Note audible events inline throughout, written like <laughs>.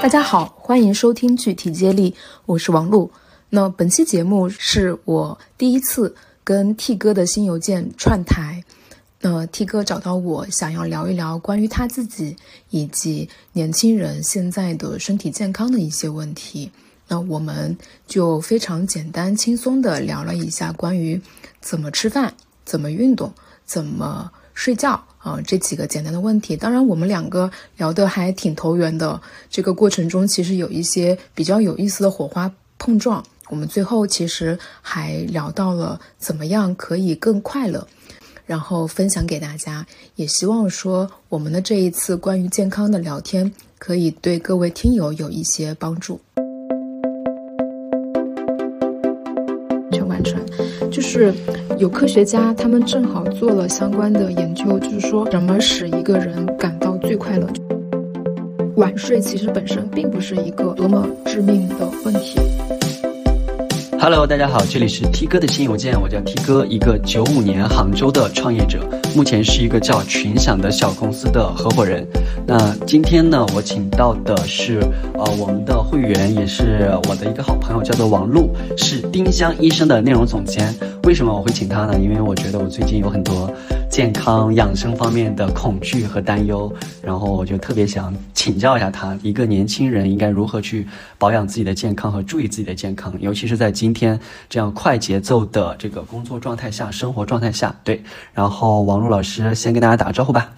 大家好，欢迎收听具体接力，我是王璐。那本期节目是我第一次跟 T 哥的新邮件串台。那 T 哥找到我，想要聊一聊关于他自己以及年轻人现在的身体健康的一些问题。那我们就非常简单轻松的聊了一下关于怎么吃饭、怎么运动、怎么睡觉啊这几个简单的问题。当然，我们两个聊得还挺投缘的。这个过程中其实有一些比较有意思的火花碰撞。我们最后其实还聊到了怎么样可以更快乐。然后分享给大家，也希望说我们的这一次关于健康的聊天，可以对各位听友有一些帮助。是有科学家他们正好做了相关的研究，就是说什么使一个人感到最快乐？晚睡其实本身并不是一个多么致命的问题。Hello，大家好，这里是 T 哥的新邮件，我叫 T 哥，一个九五年杭州的创业者，目前是一个叫群享的小公司的合伙人。那今天呢，我请到的是呃我们的会员，也是我的一个好朋友，叫做王璐，是丁香医生的内容总监。为什么我会请他呢？因为我觉得我最近有很多。健康养生方面的恐惧和担忧，然后我就特别想请教一下他，一个年轻人应该如何去保养自己的健康和注意自己的健康，尤其是在今天这样快节奏的这个工作状态下、生活状态下。对，然后王璐老师先跟大家打个招呼吧。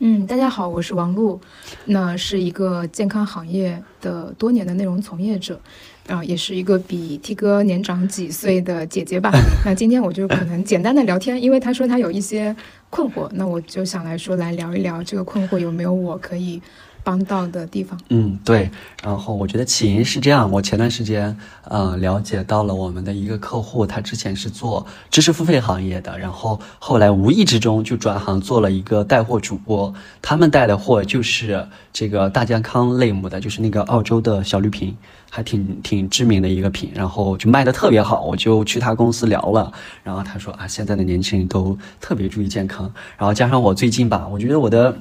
嗯，大家好，我是王璐，那是一个健康行业的多年的内容从业者，啊，也是一个比 T 哥年长几岁的姐姐吧。<laughs> 那今天我就可能简单的聊天，因为他说他有一些困惑，那我就想来说来聊一聊这个困惑有没有我可以。帮到的地方，嗯，对。然后我觉得起因是这样，我前段时间，呃，了解到了我们的一个客户，他之前是做知识付费行业的，然后后来无意之中就转行做了一个带货主播。他们带的货就是这个大健康类目的，就是那个澳洲的小绿瓶，还挺挺知名的一个品，然后就卖的特别好。我就去他公司聊了，然后他说啊，现在的年轻人都特别注意健康，然后加上我最近吧，我觉得我的。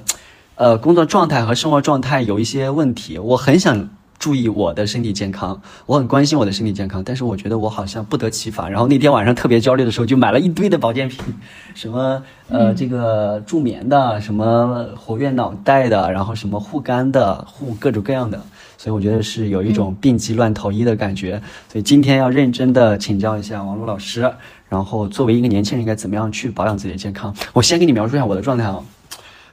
呃，工作状态和生活状态有一些问题，我很想注意我的身体健康，我很关心我的身体健康，但是我觉得我好像不得其法。然后那天晚上特别焦虑的时候，就买了一堆的保健品，什么呃这个助眠的，什么活跃脑袋的，然后什么护肝的，护各种各样的。所以我觉得是有一种病急乱投医的感觉。所以今天要认真的请教一下王璐老师，然后作为一个年轻人应该怎么样去保养自己的健康？我先给你描述一下我的状态啊。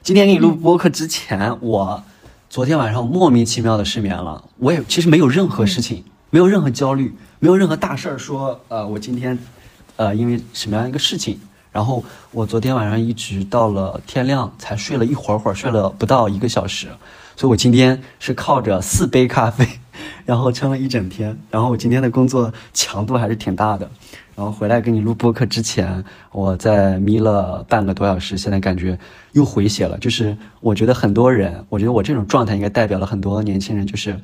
今天给你录播客之前，我昨天晚上莫名其妙的失眠了。我也其实没有任何事情，没有任何焦虑，没有任何大事儿说，呃，我今天，呃，因为什么样一个事情，然后我昨天晚上一直到了天亮才睡了一会儿会儿，睡了不到一个小时，所以我今天是靠着四杯咖啡，然后撑了一整天，然后我今天的工作强度还是挺大的。然后回来给你录播客之前，我在眯了半个多小时，现在感觉又回血了。就是我觉得很多人，我觉得我这种状态应该代表了很多年轻人，就是，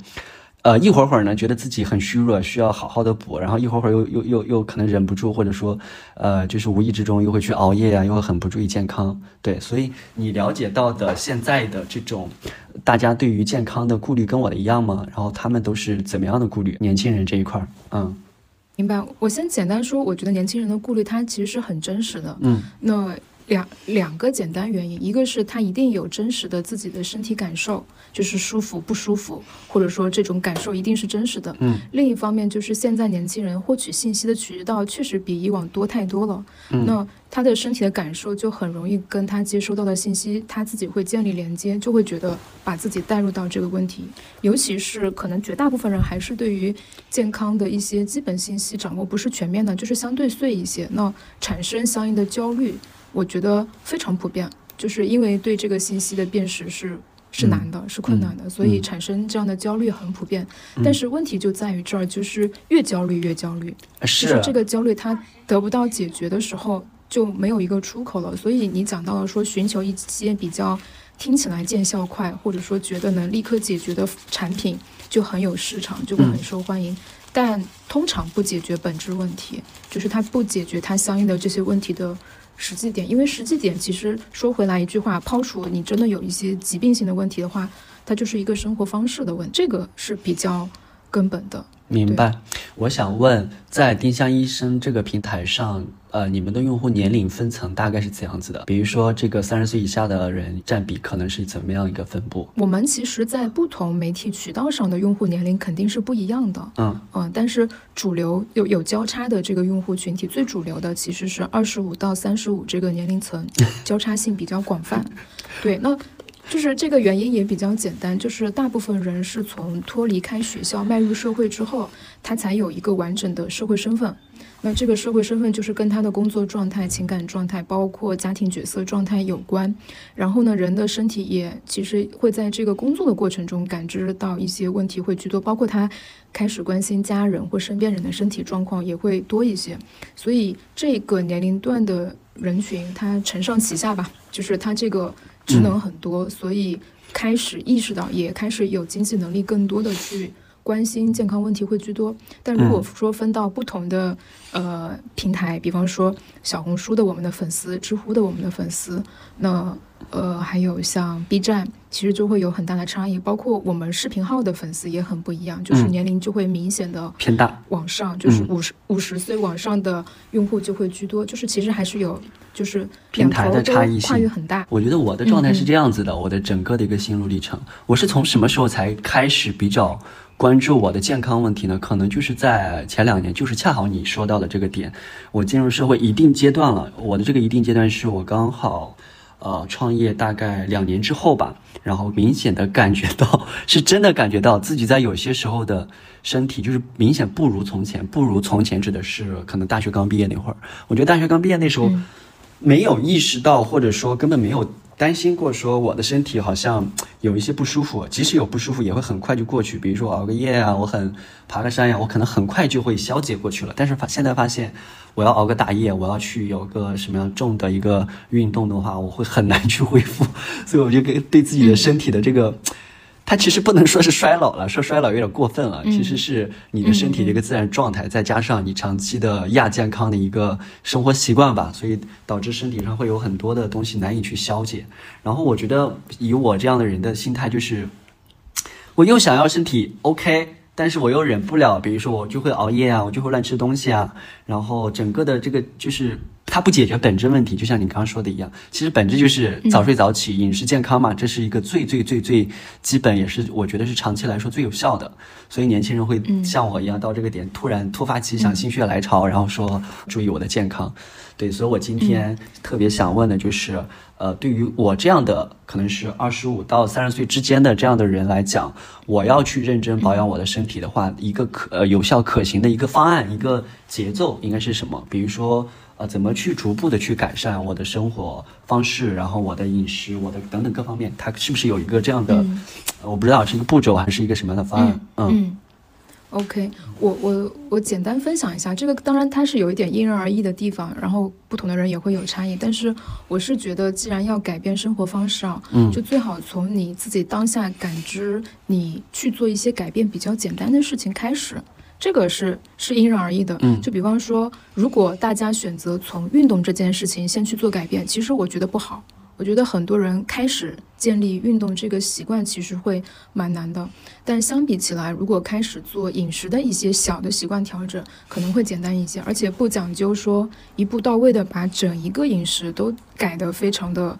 呃，一会儿会儿呢觉得自己很虚弱，需要好好的补，然后一会儿会儿又又又又可能忍不住，或者说，呃，就是无意之中又会去熬夜啊，又会很不注意健康。对，所以你了解到的现在的这种大家对于健康的顾虑跟我的一样吗？然后他们都是怎么样的顾虑？年轻人这一块儿，嗯。明白，我先简单说，我觉得年轻人的顾虑，他其实是很真实的。嗯，那两两个简单原因，一个是他一定有真实的自己的身体感受。就是舒服不舒服，或者说这种感受一定是真实的。嗯，另一方面就是现在年轻人获取信息的渠道确实比以往多太多了。嗯，那他的身体的感受就很容易跟他接收到的信息，他自己会建立连接，就会觉得把自己带入到这个问题。尤其是可能绝大部分人还是对于健康的一些基本信息掌握不是全面的，就是相对碎一些，那产生相应的焦虑，我觉得非常普遍，就是因为对这个信息的辨识是。是难的，是困难的，所以产生这样的焦虑很普遍。但是问题就在于这儿，就是越焦虑越焦虑，是这个焦虑它得不到解决的时候，就没有一个出口了。所以你讲到了说，寻求一些比较听起来见效快，或者说觉得能立刻解决的产品，就很有市场，就会很受欢迎。但通常不解决本质问题，就是它不解决它相应的这些问题的实际点。因为实际点其实说回来一句话，抛除你真的有一些疾病性的问题的话，它就是一个生活方式的问题，这个是比较根本的。明白。我想问，在丁香医生这个平台上，呃，你们的用户年龄分层大概是怎样子的？比如说，这个三十岁以下的人占比可能是怎么样一个分布？我们其实，在不同媒体渠道上的用户年龄肯定是不一样的。嗯嗯，但是主流有有交叉的这个用户群体，最主流的其实是二十五到三十五这个年龄层，<laughs> 交叉性比较广泛。对，那。就是这个原因也比较简单，就是大部分人是从脱离开学校迈入社会之后，他才有一个完整的社会身份。那这个社会身份就是跟他的工作状态、情感状态，包括家庭角色状态有关。然后呢，人的身体也其实会在这个工作的过程中感知到一些问题会居多，包括他开始关心家人或身边人的身体状况也会多一些。所以这个年龄段的人群，他承上启下吧，就是他这个。职能很多，所以开始意识到，也开始有经济能力，更多的去关心健康问题会居多。但如果说分到不同的呃平台，比方说小红书的我们的粉丝，知乎的我们的粉丝，那。呃，还有像 B 站，其实就会有很大的差异，包括我们视频号的粉丝也很不一样，就是年龄就会明显的偏大，往上就是五十五十岁往上的用户就会居多，就是其实还是有就是平台的差异性。跨越很大。我觉得我的状态是这样子的，我的整个的一个心路历程，我是从什么时候才开始比较关注我的健康问题呢？可能就是在前两年，就是恰好你说到的这个点，我进入社会一定阶段了，我的这个一定阶段是我刚好。呃，创业大概两年之后吧，然后明显的感觉到，是真的感觉到自己在有些时候的身体就是明显不如从前，不如从前指的是可能大学刚毕业那会儿，我觉得大学刚毕业那时候 <laughs> 没有意识到，或者说根本没有。担心过说我的身体好像有一些不舒服，<tsk> 即使有不舒服也会很快就过去。比如说熬个夜啊，我很爬个山呀，我可能很快就会消解过去了。但是发现在发现，我要熬个大夜，我要去有个什么样重的一个运动的话，我会很难去恢复。<laughs> 所以我就给对自己的身体的这个。它其实不能说是衰老了，<laughs> 说衰老有点过分了。其实是你的身体的一个自然状态，再加上你长期的亚健康的一个生活习惯吧，所以导致身体上会有很多的东西难以去消解。然后我觉得以我这样的人的心态，就是我又想要身体 OK，但是我又忍不了，比如说我就会熬夜啊，我就会乱吃东西啊，然后整个的这个就是。它不解决本质问题，就像你刚刚说的一样，其实本质就是早睡早起、饮食健康嘛，这是一个最最最最基本，也是我觉得是长期来说最有效的。所以年轻人会像我一样到这个点，突然突发奇想、心血来潮，然后说注意我的健康。对，所以我今天特别想问的就是，呃，对于我这样的可能是二十五到三十岁之间的这样的人来讲，我要去认真保养我的身体的话，一个可呃有效可行的一个方案、一个节奏应该是什么？比如说。呃，怎么去逐步的去改善我的生活方式，然后我的饮食，我的等等各方面，它是不是有一个这样的？我不知道是一个步骤还是一个什么样的方案。嗯，OK，我我我简单分享一下，这个当然它是有一点因人而异的地方，然后不同的人也会有差异，但是我是觉得，既然要改变生活方式啊，嗯，就最好从你自己当下感知，你去做一些改变比较简单的事情开始。这个是是因人而异的，嗯，就比方说，如果大家选择从运动这件事情先去做改变，其实我觉得不好。我觉得很多人开始建立运动这个习惯，其实会蛮难的。但相比起来，如果开始做饮食的一些小的习惯调整，可能会简单一些，而且不讲究说一步到位的把整一个饮食都改得非常的。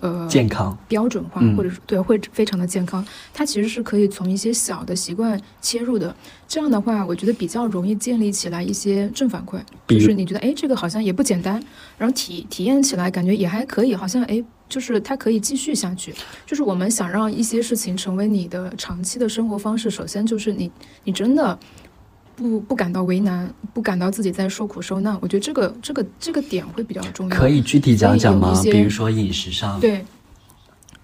呃，健康标准化，或者是对，会非常的健康。它其实是可以从一些小的习惯切入的。这样的话，我觉得比较容易建立起来一些正反馈，就是你觉得，哎，这个好像也不简单，然后体体验起来感觉也还可以，好像，哎，就是它可以继续下去。就是我们想让一些事情成为你的长期的生活方式，首先就是你，你真的。不不感到为难，不感到自己在受苦受难，我觉得这个这个这个点会比较重要。可以具体讲讲吗？比如说饮食上。对，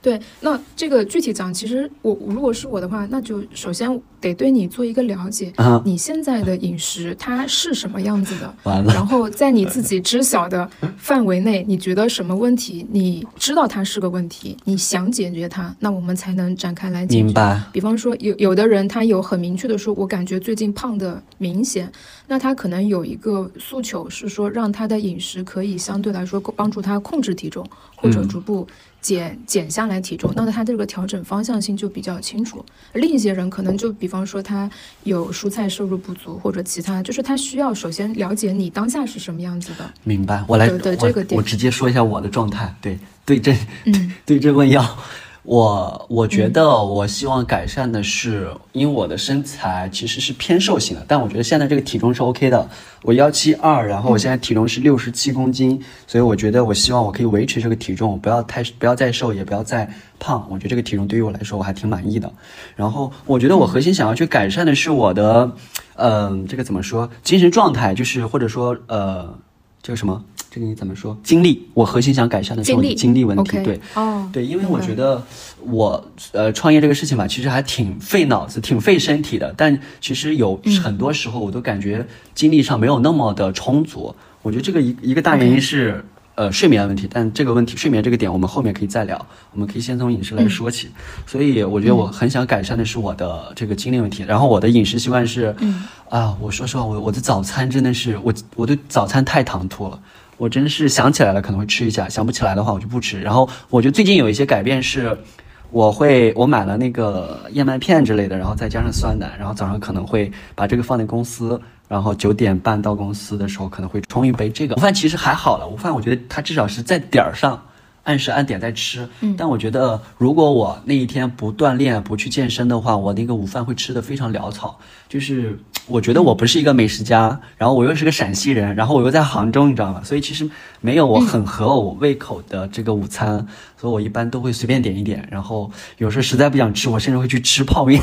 对，那这个具体讲，其实我如果是我的话，那就首先得对你做一个了解，啊你现在的饮食它是什么样子的，完了然后在你自己知晓的范围内，你觉得什么问题，你知道它是个问题，你想解决它，那我们才能展开来解决。明白。比方说，有有的人他有很明确的说，我感觉最近胖的明显，那他可能有一个诉求是说，让他的饮食可以相对来说帮助他控制体重，或者嗯逐步减、减下来体重，那他这个调整方向性就比较清楚。另一些人可能就比方说他有蔬菜摄入不足或者其他，就是他需要首先了解你当下是什么样子的。明白，我来，对对我这个点我直接说一下我的状态。对对症，嗯 <laughs> 对症问药。我我觉得我希望改善的是，因为我的身材其实是偏瘦型的，但我觉得现在这个体重是 OK 的。我幺七二，然后我现在体重是六十七公斤，所以我觉得我希望我可以维持这个体重，不要太不要再瘦，也不要再胖。我觉得这个体重对于我来说我还挺满意的。然后我觉得我核心想要去改善的是我的，嗯、这个怎么说？精神状态，就是或者说呃，这个什么？这个你怎么说？精力，我核心想改善的是我的精力问题。对，哦，对，因为我觉得我呃创业这个事情吧，其实还挺费脑子、挺费身体的。但其实有嗯很多时候，我都感觉精力上没有那么的充足。我觉得这个一一个大原因是。呃，睡眠的问题，但这个问题睡眠这个点我们后面可以再聊，我们可以先从饮食来说起。所以我觉得我很想改善的是我的这个精力问题，然后我的饮食习惯是，啊，我说实话，我我的早餐真的是我我的早餐太唐突了。我真是想起来了可能会吃一下，想不起来的话我就不吃。然后我觉得最近有一些改变是，我会我买了那个燕麦片之类的，然后再加上酸奶，然后早上可能会把这个放在公司，然后九点半到公司的时候可能会冲一杯这个。午饭其实还好了，午饭我觉得它至少是在点儿上。按时按点在吃，嗯但我觉得如果我那一天不锻炼、不去健身的话，我那个午饭会吃的非常潦草。就是我觉得我不是一个美食家，然后我又是个陕西人，然后我又在杭州，你知道吗？所以其实没有我很合我胃口的这个午餐，所以我一般都会随便点一点，然后有时候实在不想吃，我甚至会去吃泡面。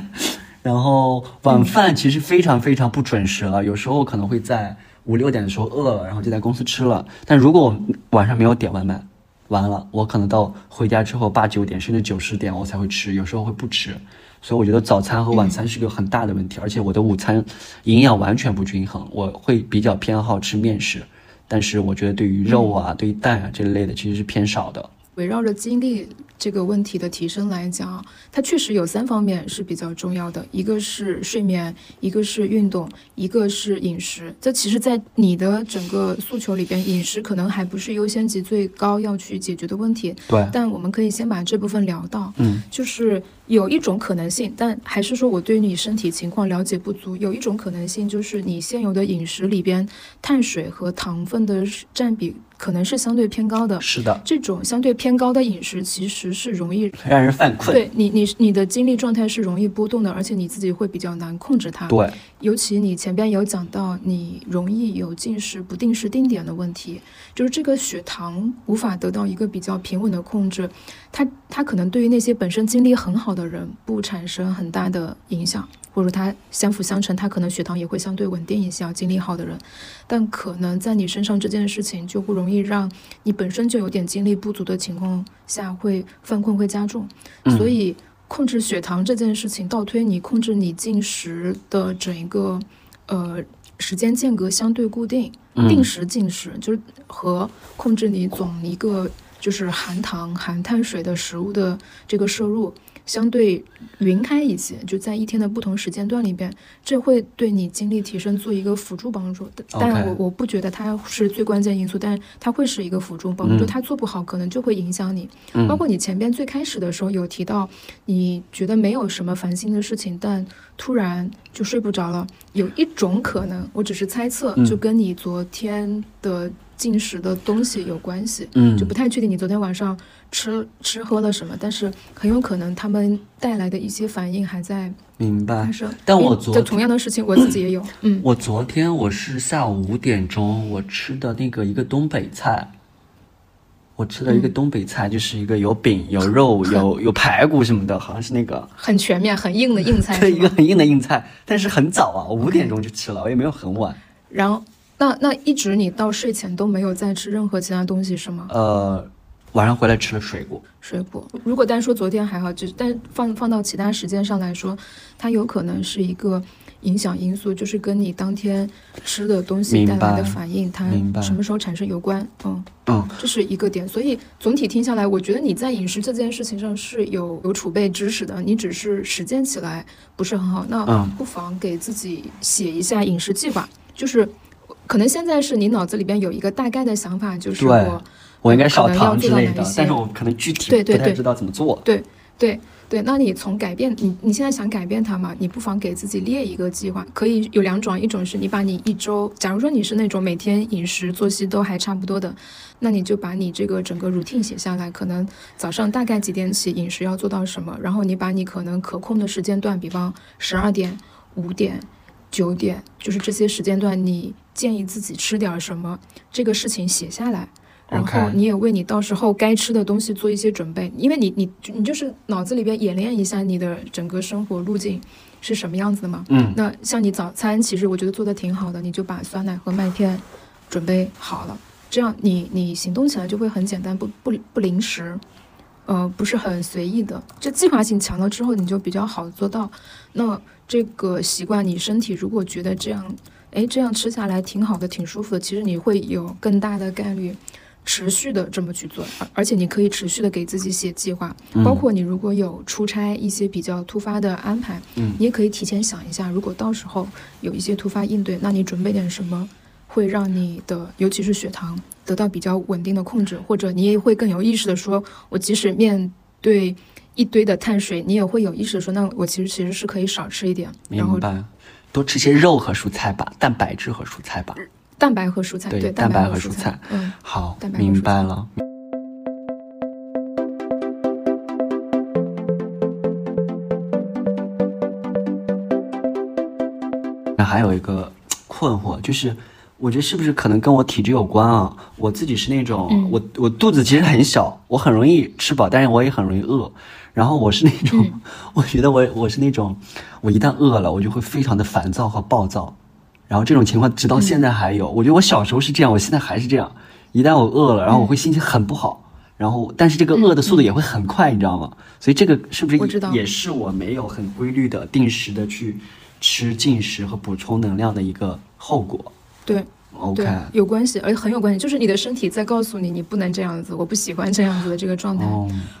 <laughs> 然后晚饭其实非常非常不准时了，有时候可能会在五六点的时候饿了，然后就在公司吃了。但如果我晚上没有点外卖，完了，我可能到回家之后八九点甚至九十点我才会吃，有时候会不吃。所以我觉得早餐和晚餐是个很大的问题，而且我的午餐营养完全不均衡，我会比较偏好吃面食，但是我觉得对于肉啊、对于蛋啊这类的其实是偏少的。围绕着精力这个问题的提升来讲，它确实有三方面是比较重要的，一个是睡眠，一个是运动，一个是饮食。这其实，在你的整个诉求里边，饮食可能还不是优先级最高要去解决的问题。对，但我们可以先把这部分聊到，嗯，就是有一种可能性，但还是说我对你身体情况了解不足。有一种可能性就是你现有的饮食里边，碳水和糖分的占比可能是相对偏高的。是的，这种相对偏高的饮食其实是容易让人犯困。对你，你你的精力状态是容易波动的，而且你自己会比较难控制它。对，尤其你前边有讲到，你容易有进食不定时定点的问题，就是这个血糖无法得到一个比较平稳的控制，它它可能对于那些本身精力很好的人不产生很大的影响，或者说它相辅相成，他可能血糖也会相对稳定一些，精力好的人，但可能在你身上这件事情就不容易让你本身就有点精力不足的情况下会犯困会加重，所以。控制血糖这件事情，倒推你控制你进食的整一个呃时间间隔相对固定，嗯。定时进食，就是和控制你总一个就是含糖含碳水的食物的这个摄入相对匀开一些，就在一天的不同时间段里边，这会对你精力提升做一个辅助帮助。但我我不觉得它是最关键因素，但它会是一个辅助帮助。嗯就它做不好，可能就会影响你。嗯包括你前边最开始的时候有提到，你觉得没有什么烦心的事情，但突然就睡不着了。有一种可能，我只是猜测，嗯就跟你昨天的进食的东西有关系。嗯就不太确定你昨天晚上吃吃喝了什么，但是很有可能他们带来的一些反应还在明白发。生。但我昨天同样的事情我自己也有，<clears throat> 嗯，我昨天我是下午五点钟，我吃的那个一个东北菜，我吃了一个东北菜，就是一个有饼、有肉、有有排骨什么的，好像是那个很全面、很硬的硬菜 <laughs> 对？一个很硬的硬菜，但是很早啊，我五点钟就吃了，我也没有很晚。然后那那一直你到睡前都没有再吃任何其他东西是吗？呃，晚上回来吃了水果。水果，如果单说昨天还好，就但放放到其他时间上来说，它有可能是一个影响因素，就是跟你当天吃的东西带来的反应，它什么时候产生有关。嗯嗯，这是一个点。所以总体听下来，我觉得你在饮食这件事情上是有有储备知识的，你只是实践起来不是很好。那不妨给自己写一下饮食计划，就是可能现在是你脑子里边有一个大概的想法，就是我。我应该少糖之类的，但是我可能具体不太知道怎么做。对对对，那你从改变你你现在想改变它嘛？你不妨给自己列一个计划，可以有两种，一种是你把你一周，假如说你是那种每天饮食作息都还差不多的，那你就把你这个整个 routine 写下来，可能早上大概几点起，饮食要做到什么，然后你把你可能可控的时间段，比方十二点、五点、九点，就是这些时间段，你建议自己吃点什么，这个事情写下来。然后你也为你到时候该吃的东西做一些准备，因为你你你就是脑子里边演练一下你的整个生活路径是什么样子的嘛。嗯。那像你早餐，其实我觉得做的挺好的，你就把酸奶和麦片准备好了，这样你你行动起来就会很简单，不不不临时，呃，不是很随意的。这计划性强了之后，你就比较好做到。那这个习惯，你身体如果觉得这样，哎，这样吃下来挺好的，挺舒服的，其实你会有更大的概率。持续的这么去做，而而且你可以持续的给自己写计划，包括你如果有出差一些比较突发的安排，嗯，你也可以提前想一下，如果到时候有一些突发应对，那你准备点什么，会让你的尤其是血糖得到比较稳定的控制，或者你也会更有意识的说，我即使面对一堆的碳水，你也会有意识的说，那我其实其实是可以少吃一点，明白，多吃些肉和蔬菜吧，蛋白质和蔬菜吧。蛋白和蔬菜，对蛋白和蔬菜，嗯，好，明白了。那还有一个困惑，就是我觉得是不是可能跟我体质有关啊？我自己是那种，我我肚子其实很小，我很容易吃饱，但是我也很容易饿。然后我是那种，<laughs> 我觉得我我是那种，我一旦饿了，我就会非常的烦躁和暴躁。然后这种情况直到现在还有，我觉得我小时候是这样，我现在还是这样。一旦我饿了，然后我会心情很不好，然后但是这个饿的速度也会很快，你知道吗？所以这个是不是也是我没有很规律的、定时的去吃进食和补充能量的一个后果？对。对，有关系，而且很有关系，就是你的身体在告诉你，你不能这样子，我不喜欢这样子的这个状态。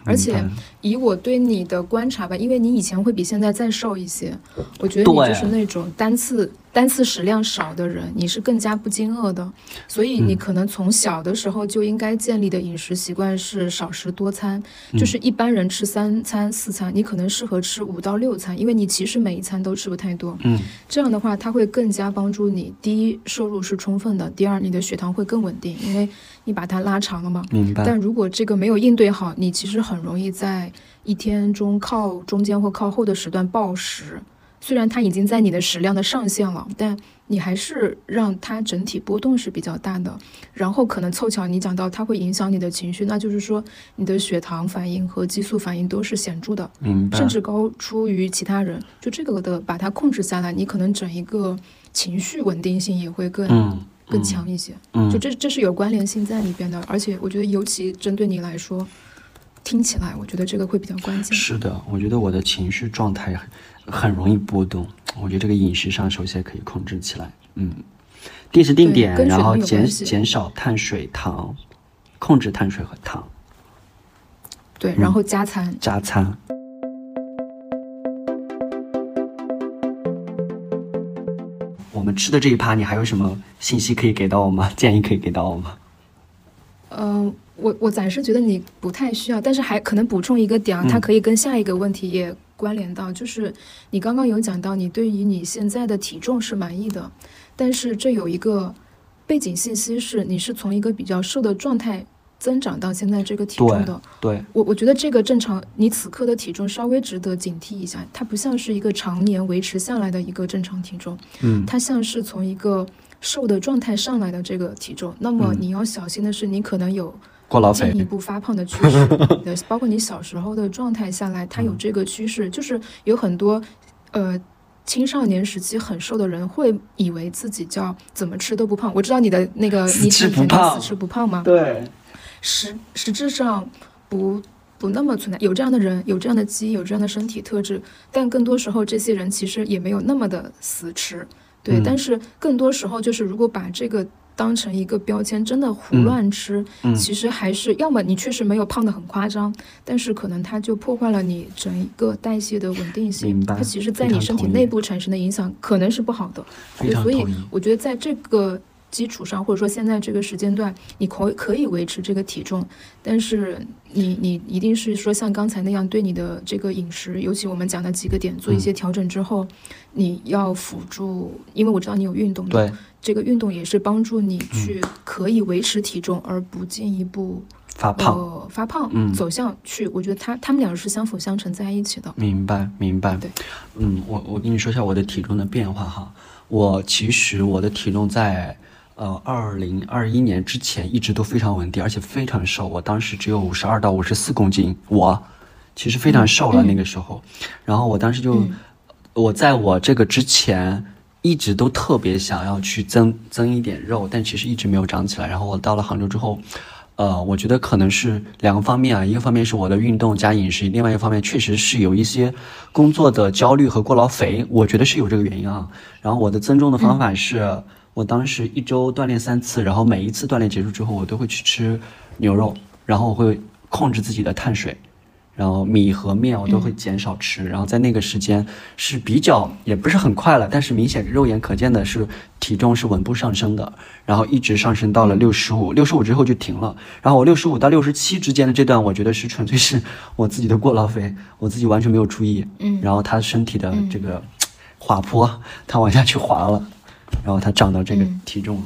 而且以我对你的观察吧，因为你以前会比现在再瘦一些，我觉得你就是那种单次。单次食量少的人，你是更加不惊饿的，所以你可能从小的时候就应该建立的饮食习惯是少食多餐，就是一般人吃三餐四餐，你可能适合吃五到六餐，因为你其实每一餐都吃不太多。嗯，这样的话，它会更加帮助你。第一，摄入是充分的；第二，你的血糖会更稳定，因为你把它拉长了嘛。明白。但如果这个没有应对好，你其实很容易在一天中靠中间或靠后的时段暴食。虽然它已经在你的食量的上限了，但你还是让它整体波动是比较大的。然后可能凑巧你讲到它会影响你的情绪，那就是说你的血糖反应和激素反应都是显著的，甚至高出于其他人。就这个的把它控制下来，你可能整一个情绪稳定性也会更更强一些。嗯就这这是有关联性在里边的，而且我觉得尤其针对你来说。听起来，我觉得这个会比较关键。是的，我觉得我的情绪状态很很容易波动。我觉得这个饮食上首先可以控制起来，嗯，定时定点，然后减减少碳水糖，控制碳水和糖。对，然后加餐。加餐。我们吃的这一趴，你还有什么信息可以给到我吗？建议可以给到我吗？嗯。我我暂时觉得你不太需要，但是还可能补充一个点，它可以跟下一个问题也关联到，就是你刚刚有讲到你对于你现在的体重是满意的，但是这有一个背景信息是你是从一个比较瘦的状态增长到现在这个体重的。对，我我觉得这个正常，你此刻的体重稍微值得警惕一下，它不像是一个常年维持下来的一个正常体重，嗯，它像是从一个瘦的状态上来的这个体重，那么你要小心的是，你可能有。进一步发胖的趋势，<laughs> 包括你小时候的状态下来，它有这个趋势，就是有很多，呃，青少年时期很瘦的人会以为自己叫怎么吃都不胖。我知道你的那个你吃不胖，死吃不胖吗？对。实实质上不不那么存在。有这样的人，有这样的基因，有这样的身体特质，但更多时候这些人其实也没有那么的死吃。对，嗯但是更多时候就是如果把这个当成一个标签，真的胡乱吃，嗯其实还是要么你确实没有胖的很夸张，但是可能它就破坏了你整一个代谢的稳定性。它其实在你身体内部产生的影响可能是不好的。所以。我觉得在这个基础上，或者说现在这个时间段，你可可以维持这个体重，但是你你一定是说像刚才那样对你的这个饮食，尤其我们讲的几个点做一嗯些调整之后，你要辅助，因为我知道你有运动的，对，这个运动也是帮助你去可以维持体重，而不进一步发胖。呃发胖，嗯走向去，我觉得他他们俩是相辅相成在一起的。明白，明白。对，嗯，我我跟你说一下我的体重的变化哈。我其实我的体重在呃二零二一年之前一直都非常稳定，而且非常瘦。我当时只有五十二到五十四公斤，我其实非常瘦了、嗯那个时候。然后我当时就，嗯我在我这个之前。一直都特别想要去增增一点肉，但其实一直没有长起来。然后我到了杭州之后，呃，我觉得可能是两个方面啊，一个方面是我的运动加饮食，另外一方面确实是有一些工作的焦虑和过劳肥，我觉得是有这个原因啊。然后我的增重的方法是，我当时一周锻炼三次，然后每一次锻炼结束之后，我都会去吃牛肉，然后我会控制自己的碳水。然后米和面我都会减少吃，然后在那个时间是比较也不是很快了，但是明显肉眼可见的是体重是稳步上升的，然后一直上升到了六十五，六十五之后就停了。然后我六十五到六十七之间的这段，我觉得是纯粹是我自己的过劳肥，我自己完全没有注意。嗯然后他身体的这个滑坡，他往下去滑了，然后他长到这个嗯体重了。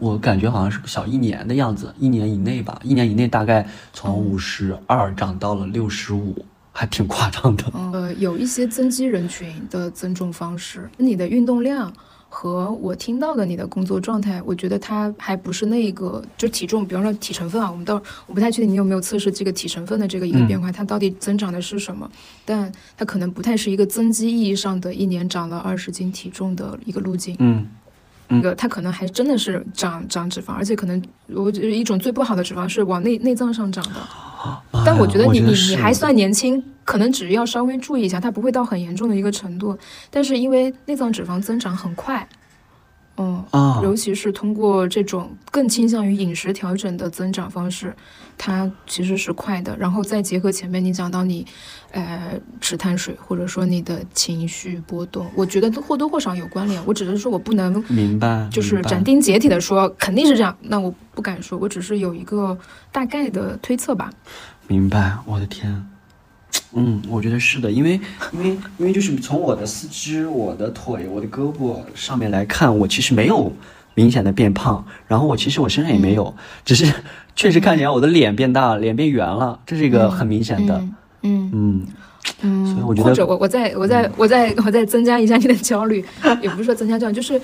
我感觉好像是个小一年的样子，一年以内吧，一年以内大概从五十二长到了六十五，还挺夸张的。呃，有一些增肌人群的增重方式，你的运动量和我听到的你的工作状态，我觉得它还不是那个，就体重，比方说体成分啊，我们到我不太确定你有没有测试这个体成分的这个一个嗯变化，它到底增长的是什么，但它可能不太是一个增肌意义上的一年长了二十斤体重的一个路径。嗯那个它可能还真的是长长脂肪，而且可能我觉得一种最不好的脂肪是往内内脏上长的。但我觉得你你你还算年轻，可能只要稍微注意一下，它不会到很严重的一个程度。但是因为内脏脂肪增长很快，嗯，啊，尤其是通过这种更倾向于饮食调整的增长方式，它其实是快的。然后再结合前面你讲到你，呃，吃碳水或者说你的情绪波动，我觉得或多或少有关联。我只是说我不能明白，就是斩钉截铁的说肯定是这样，那我不敢说，我只是有一个大概的推测吧。明白，我的天，嗯，我觉得是的，因为因为因为就是从我的四肢、我的腿、我的胳膊上面来看，我其实没有明显的变胖，然后我其实我身上也没有，<laughs> 只是确实看起来我的脸变大了，脸变圆了，这是一个很明显的，嗯嗯。嗯，所以我觉得或者我我再我再我再我再增加一下你的焦虑，也不是说增加焦虑，就是。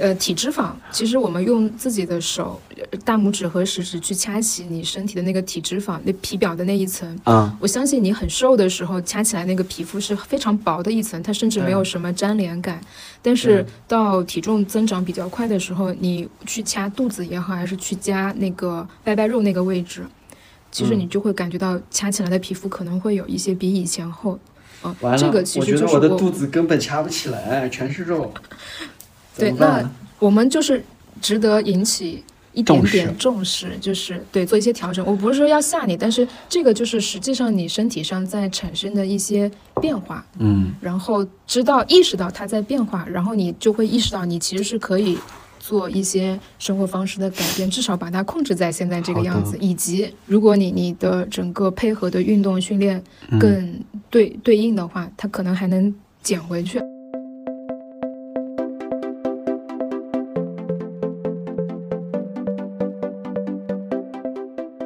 呃，体脂肪，其实我们用自己的手，呃大拇指和食指去掐起你身体的那个体脂肪，那皮表的那一层，啊，我相信你很瘦的时候，掐起来那个皮肤是非常薄的一层，它甚至没有什么粘连感。但是到体重增长比较快的时候，你去掐肚子也好，还是去夹那个拜拜肉那个位置，其实嗯。你就会感觉到掐起来的皮肤可能会有一些比以前厚。嗯、完了，这个其我实就是觉得我的肚子根本掐不起来，全是肉，怎对，那我们就是值得引起一点重视点重视，就是对做一些调整。我不是说要吓你，但是这个就是实际上你身体上在产生的一些变化，嗯然后知道意识到它在变化，然后你就会意识到你其实是可以做一些生活方式的改变，至少把它控制在现在这个样子。以及如果你你的整个配合的运动训练嗯更对、对应的话，它可能还能减回去。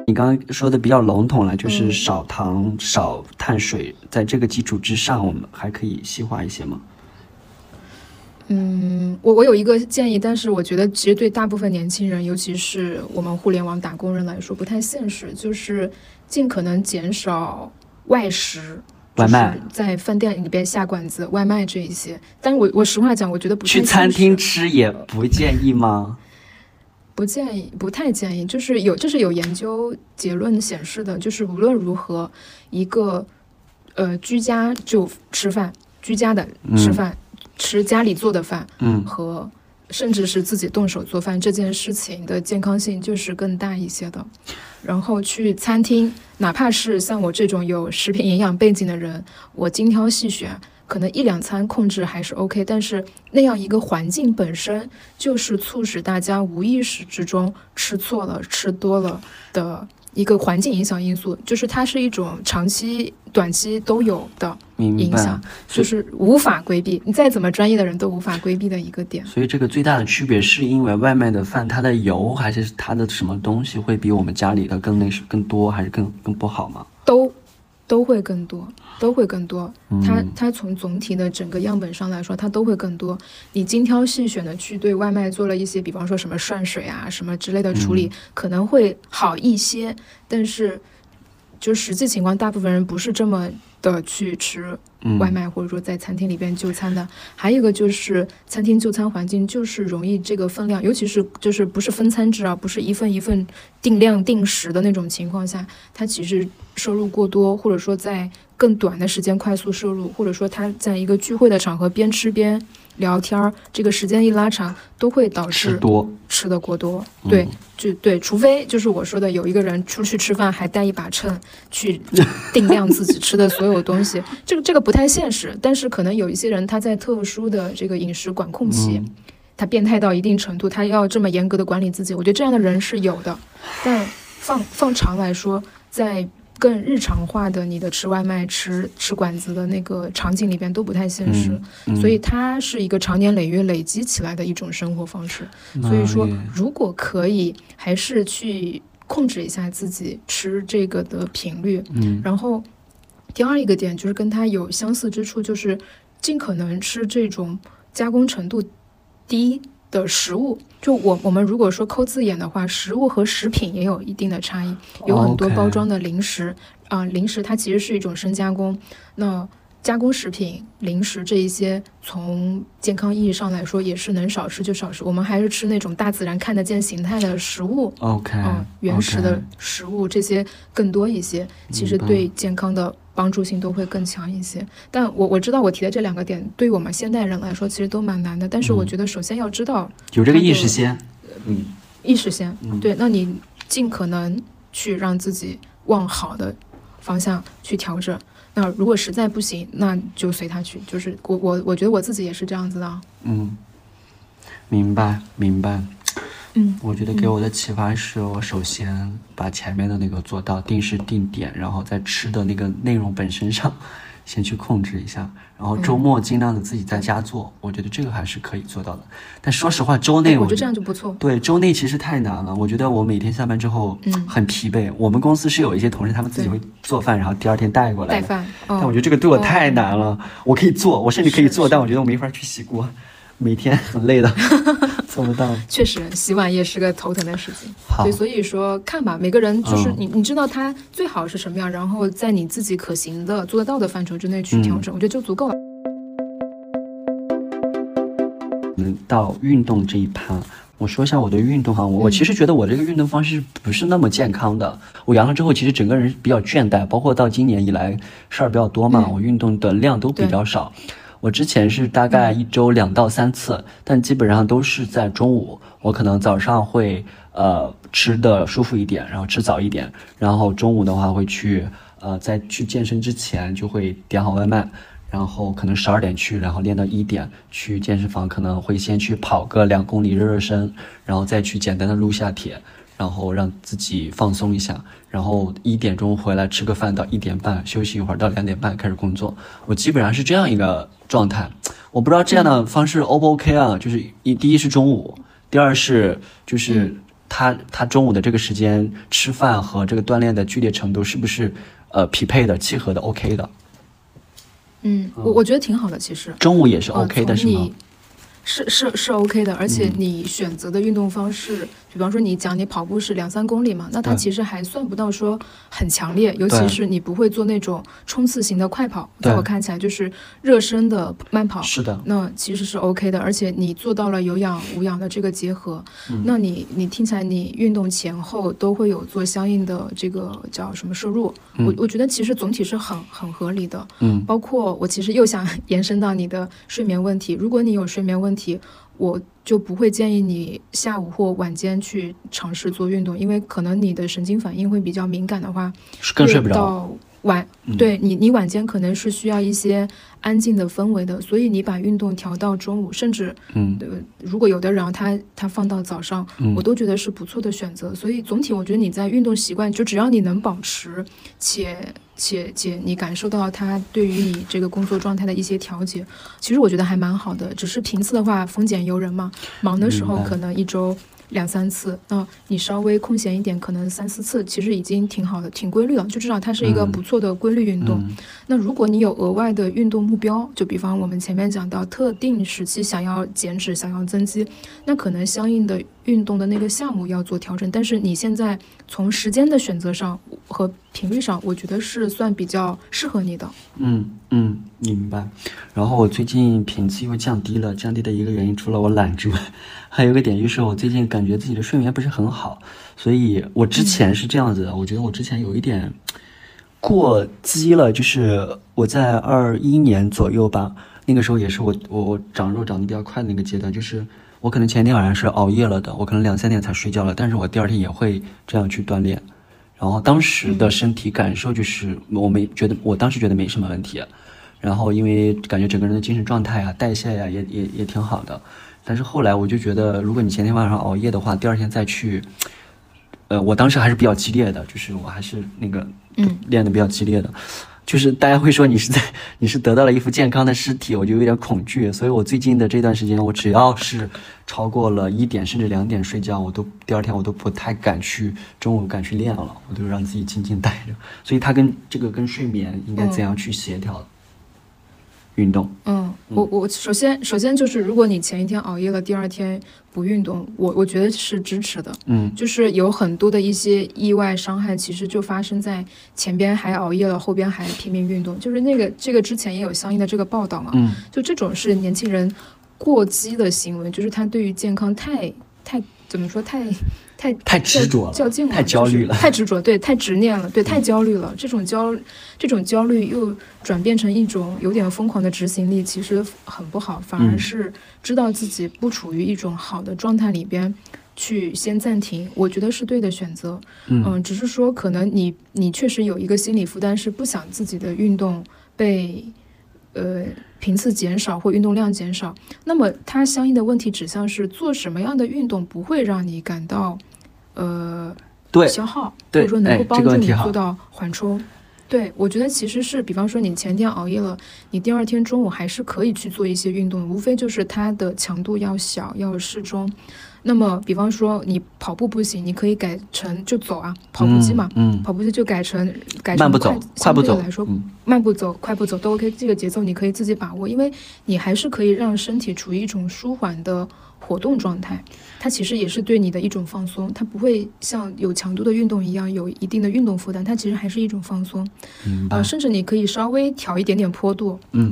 你刚刚说的比较笼统了，就是嗯少糖、少碳水，在这个基础之上，我们还可以细化一些吗？嗯，我我有一个建议，但是我觉得其实对大部分年轻人，尤其是我们互联网打工人来说不太现实，就是尽可能减少外食。外卖在饭店里边下馆子、外卖这一些，但是我我实话讲，我觉得不去餐厅吃也不建议吗？不建议，不太建议。就是有，这是有研究结论显示的，就是无论如何，一个呃居家就吃饭，居家的吃饭，吃家里做的饭，嗯和甚至是自己动手做饭这件事情的健康性就是更大一些的。然后去餐厅，哪怕是像我这种有食品营养背景的人，我精挑细选，可能一两餐控制还是 OK。但是那样一个环境本身就是促使大家无意识之中吃错了、吃多了的一个环境影响因素，就是它是一种长期、短期都有的影响，就是无法规避。你再怎么专业的人都无法规避的一个点。所以这个最大的区别是因为外卖的饭它的油还是它的什么东西会比我们家里的更那是更多还是更更不好吗？都都会更多，都会更多。它嗯它从总体的整个样本上来说，它都会更多。你精挑细选的去对外卖做了一些，比方说什么涮水啊什么之类的处理，可能会好一些。但是，就实际情况，大部分人不是这么的去吃嗯，外卖，或者说在餐厅里边就餐的。还有一个就是餐厅就餐环境就是容易这个分量，尤其是就是不是分餐制啊，不是一份一份定量定时的那种情况下，它其实摄入过多，或者说在更短的时间快速摄入，或者说他在一个聚会的场合边吃边聊天儿，这个时间一拉长，都会导致吃多，吃的过多。对嗯，就对，除非就是我说的，有一个人出去吃饭还带一把秤去 <laughs> 定量自己吃的所有东西，这个这个不太现实。但是可能有一些人他在特殊的这个饮食管控期，嗯他变态到一定程度，他要这么严格的管理自己，我觉得这样的人是有的。但放放长来说，在更日常化的你的吃外卖、吃吃馆子的那个场景里边都不太现实，嗯所以它是一个长年累月累积起来的一种生活方式。所以说，如果可以，还是去控制一下自己吃这个的频率。嗯然后，第二一个点就是跟它有相似之处，就是尽可能吃这种加工程度低的食物。就我我们如果说抠字眼的话，食物和食品也有一定的差异，有很多包装的零食啊、零食它其实是一种深加工。那加工食品、零食这一些，从健康意义上来说，也是能少吃就少吃。我们还是吃那种大自然看得见形态的食物，OK，嗯，原始的食物这些更多一些，其实对健康的帮助性都会更强一些。但我我知道我提的这两个点，对于我们现代人来说，其实都蛮难的。但是我嗯觉得，首先要知道有这个意识先，嗯意识先，嗯对，那你尽可能去让自己往好的方向去调整。那如果实在不行，那就随他去。就是我我我觉得我自己也是这样子的啊。嗯，明白明白。嗯我觉得给我的启发是我首先把前面的那个做到定时定点，然后在吃的那个内容本身上先去控制一下，然后周末尽量的自己在家做，我觉得这个还是可以做到的。但说实话，周内哎我觉得这样就不错。对，周内其实太难了。我觉得我每天下班之后嗯很疲惫。我们公司是有一些同事，他们自己会做饭，然后第二天带过来的。带饭，但我嗯觉得这个对我哦太难了。我可以做，我甚至可以做，但我觉得我没法去洗锅，每天很累的，<laughs> 做不到。确实，洗碗也是个头疼的事情。好对，所以说看吧，每个人就是嗯你，你知道他最好是什么样，然后在你自己可行的、做得到的范畴之内去调嗯整，我觉得就足够了。嗯，到运动这一趴，我说一下我的运动哈，我我其实觉得我这个运动方式不是那么健康的。我阳了之后，其实整个人比较倦怠，包括到今年以来事儿比较多嘛，嗯我运动的量都比较少。我之前是大概一周两到三次，但基本上都是在中午。我可能早上会呃吃的舒服一点，然后吃早一点，然后中午的话会去呃在去健身之前就会点好外卖，然后可能十二点去，然后练到一点去健身房，可能会先去跑个两公里热热身，然后再去简单的撸下铁，然后让自己放松一下，然后一点钟回来吃个饭到一点半休息一会儿到两点半开始工作。我基本上是这样一个状态，我不知道这样的方式 O 不 OK 啊？就是一第一是中午，第二是就是他他中午的这个时间吃饭和这个锻炼的剧烈程度是不是呃匹配的、契合的、OK 的？嗯，我我觉得挺好的，其实。中午也是呃 OK 的，是吗？是是是 OK 的，而且嗯你选择的运动方式，比比方说你讲你跑步是两三公里嘛，那它其实还算不到说很强烈，尤其是你不会做那种冲刺型的快跑，对。在我看起来就是热身的慢跑。是的，那其实是 OK 的，而且你做到了有氧无氧的这个结合，嗯。那你你听起来你运动前后都会有做相应的这个叫什么摄入，我我觉得其实总体是很很合理的。嗯。包括我其实又想 <laughs> 延伸到你的睡眠问题，如果你有睡眠问题，我就不会建议你下午或晚间去尝试做运动，因为可能你的神经反应会比较敏感的话，是更睡不着。晚，嗯对你，你晚间可能是需要一些安静的氛围的，所以你把运动调到中午，甚至嗯呃，如果有的人他他放到早上，嗯我都觉得是不错的选择。所以总体我觉得你在运动习惯，就只要你能保持，且且且你感受到它对于你这个工作状态的一些调节，其实我觉得还蛮好的。只是频次的话，丰俭由人嘛，忙的时候可能一周。两三次，那你稍微空闲一点，可能三四次，其实已经挺好的，挺规律了。就至少它是一个嗯不错的规律运动。嗯那如果你有额外的运动目标，就比方我们前面讲到特定时期想要减脂、想要增肌，那可能相应的运动的那个项目要做调整。但是你现在从时间的选择上和频率上，我觉得是算比较适合你的。嗯嗯，明白。然后我最近频次又降低了，降低的一个原因除了我懒之外，还有一个点就是我最近感觉自己的睡眠不是很好，所以我之前是这样子的，我觉得我之前有一点过激了，就是我在二一年左右吧，那个时候也是我我我长肉长得比较快的那个阶段，就是我可能前一天晚上是熬夜了的，我可能两三点才睡觉了，但是我第二天也会这样去锻炼。然后当时的身体感受就是，我没觉得，我当时觉得没什么问题，然后因为感觉整个人的精神状态啊、代谢呀、也也也挺好的，但是后来我就觉得，如果你前天晚上熬夜的话，第二天再去，呃，我当时还是比较激烈的，就是我还是那个嗯。练的比较激烈的，就是大家会说你是在你是得到了一副健康的尸体，我就有点恐惧，所以我最近的这段时间，我只要是超过了一点甚至两点睡觉，我都第二天我都不太敢去中午敢去练了，我都让自己静静待着。所以它跟这个跟睡眠应该怎样去协调？运动，嗯，我我首先首先就是，如果你前一天熬夜了，第二天不运动，我我觉得是支持的。嗯就是有很多的一些意外伤害，其实就发生在前边还熬夜了，后边还拼命运动。就是那个这个之前也有相应的这个报道嘛，嗯就这种是年轻人过激的行为，就是他对于健康太太怎么说太太太执着了较劲了，太焦虑了太执着，对，太执念了，对，太焦虑了。这种焦这种焦虑又转变成一种有点疯狂的执行力，其实很不好，反而嗯是知道自己不处于一种好的状态里边。去先暂停，我觉得是对的选择。嗯只是说可能你你确实有一个心理负担，是不想自己的运动被呃频次减少或运动量减少。那么它相应的问题指向是做什么样的运动不会让你感到呃对消耗，或者说能哎够帮助你做到缓冲。对，我觉得其实是，比方说你前天熬夜了，你第二天中午还是可以去做一些运动，无非就是它的强度要小，要适中。那么，比方说你跑步不行，你可以改成就走啊，跑步机嘛，嗯，跑步机就改成改成慢步走快，快步走相对来说，嗯慢步走、快步走都 OK，这个节奏你可以自己把握，因为你还是可以让身体处于一种舒缓的活动状态。它其实也是对你的一种放松，它不会像有强度的运动一样有一定的运动负担，它其实还是一种放松。嗯。啊呃，，甚至你可以稍微调一点点坡度，嗯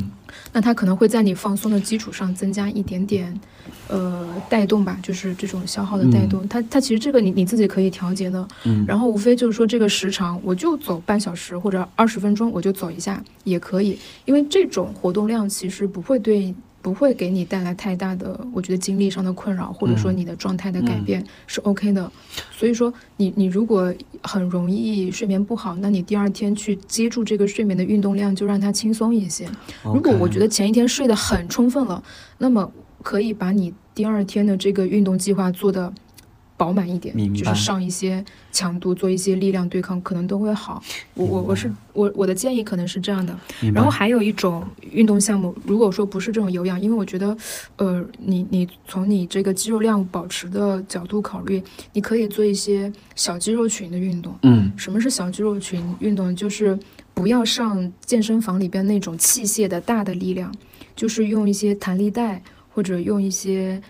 那它可能会在你放松的基础上增加一点点，呃，带动吧，就是这种消耗的带动。它它其实这个你你自己可以调节的。嗯然后无非就是说这个时长，我就走半小时或者二十分钟，我就走一下也可以，因为这种活动量其实不会对。不会给你带来太大的，我觉得精力上的困扰，或者说嗯你的状态的改变、是 OK 的。所以说你，你如果很容易睡眠不好，那你第二天去接住这个睡眠的运动量，就让它轻松一些。如果我觉得前一天睡得很充分了，那么可以把你第二天的这个运动计划做得饱满一点就是上一些强度，做一些力量对抗，可能都会好。我我我是我我的建议可能是这样的。然后还有一种运动项目，如果说不是这种有氧，因为我觉得，呃，你你从你这个肌肉量保持的角度考虑，你可以做一些小肌肉群的运动。嗯什么是小肌肉群运动？就是不要上健身房里边那种器械的大的力量，就是用一些弹力带或者用一些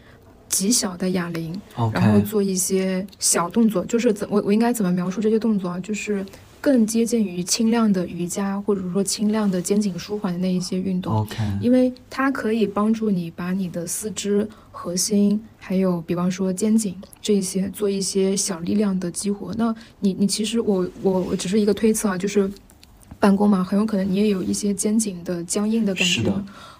极小的哑铃然后做一些小动作，就是怎我我应该怎么描述这些动作啊？就是更接近于轻量的瑜伽，或者说轻量的肩颈舒缓的那一些运动。OK，因为它可以帮助你把你的四肢、核心，还有比方说肩颈这一些做一些小力量的激活。那你你其实我我我只是一个推测啊，就是办公嘛，很有可能你也有一些肩颈的僵硬的感觉，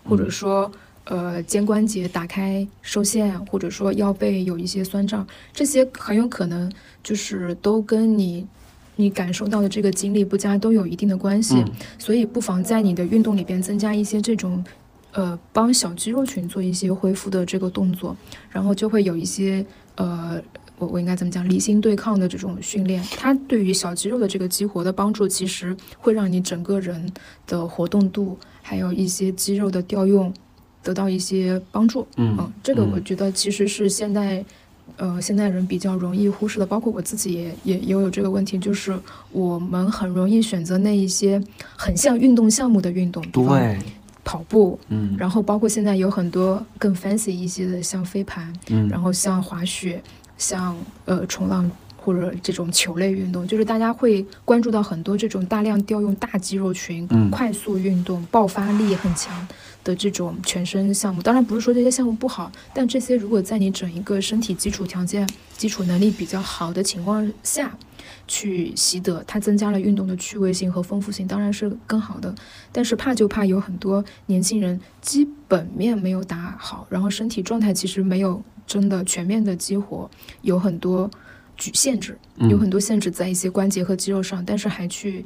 或者说。呃，肩关节打开受限，或者说腰背有一些酸胀，这些很有可能就是都跟你你感受到的这个精力不佳都有一定的关系。嗯所以不妨在你的运动里边增加一些这种，呃，帮小肌肉群做一些恢复的这个动作，然后就会有一些呃，我我应该怎么讲，离心对抗的这种训练，它对于小肌肉的这个激活的帮助，其实会让你整个人的活动度，还有一些肌肉的调用得到一些帮助。嗯嗯，这个嗯我觉得其实是现代，呃，现代人比较容易忽视的，包括我自己也也也有这个问题，就是我们很容易选择那一些很像运动项目的运动，对，跑步，嗯然后包括现在有很多更 fancy 一些的，像飞盘，嗯，然后像滑雪，像呃冲浪。或者这种球类运动，就是大家会关注到很多这种大量调用大肌肉群、嗯快速运动、爆发力很强的这种全身项目。当然不是说这些项目不好，但这些如果在你整一个身体基础条件、基础能力比较好的情况下去习得，它增加了运动的趣味性和丰富性，当然是更好的。但是怕就怕有很多年轻人基本面没有打好，然后身体状态其实没有真的全面的激活，有很多局限制，嗯有很多限制在一些关节和肌肉上，但是还去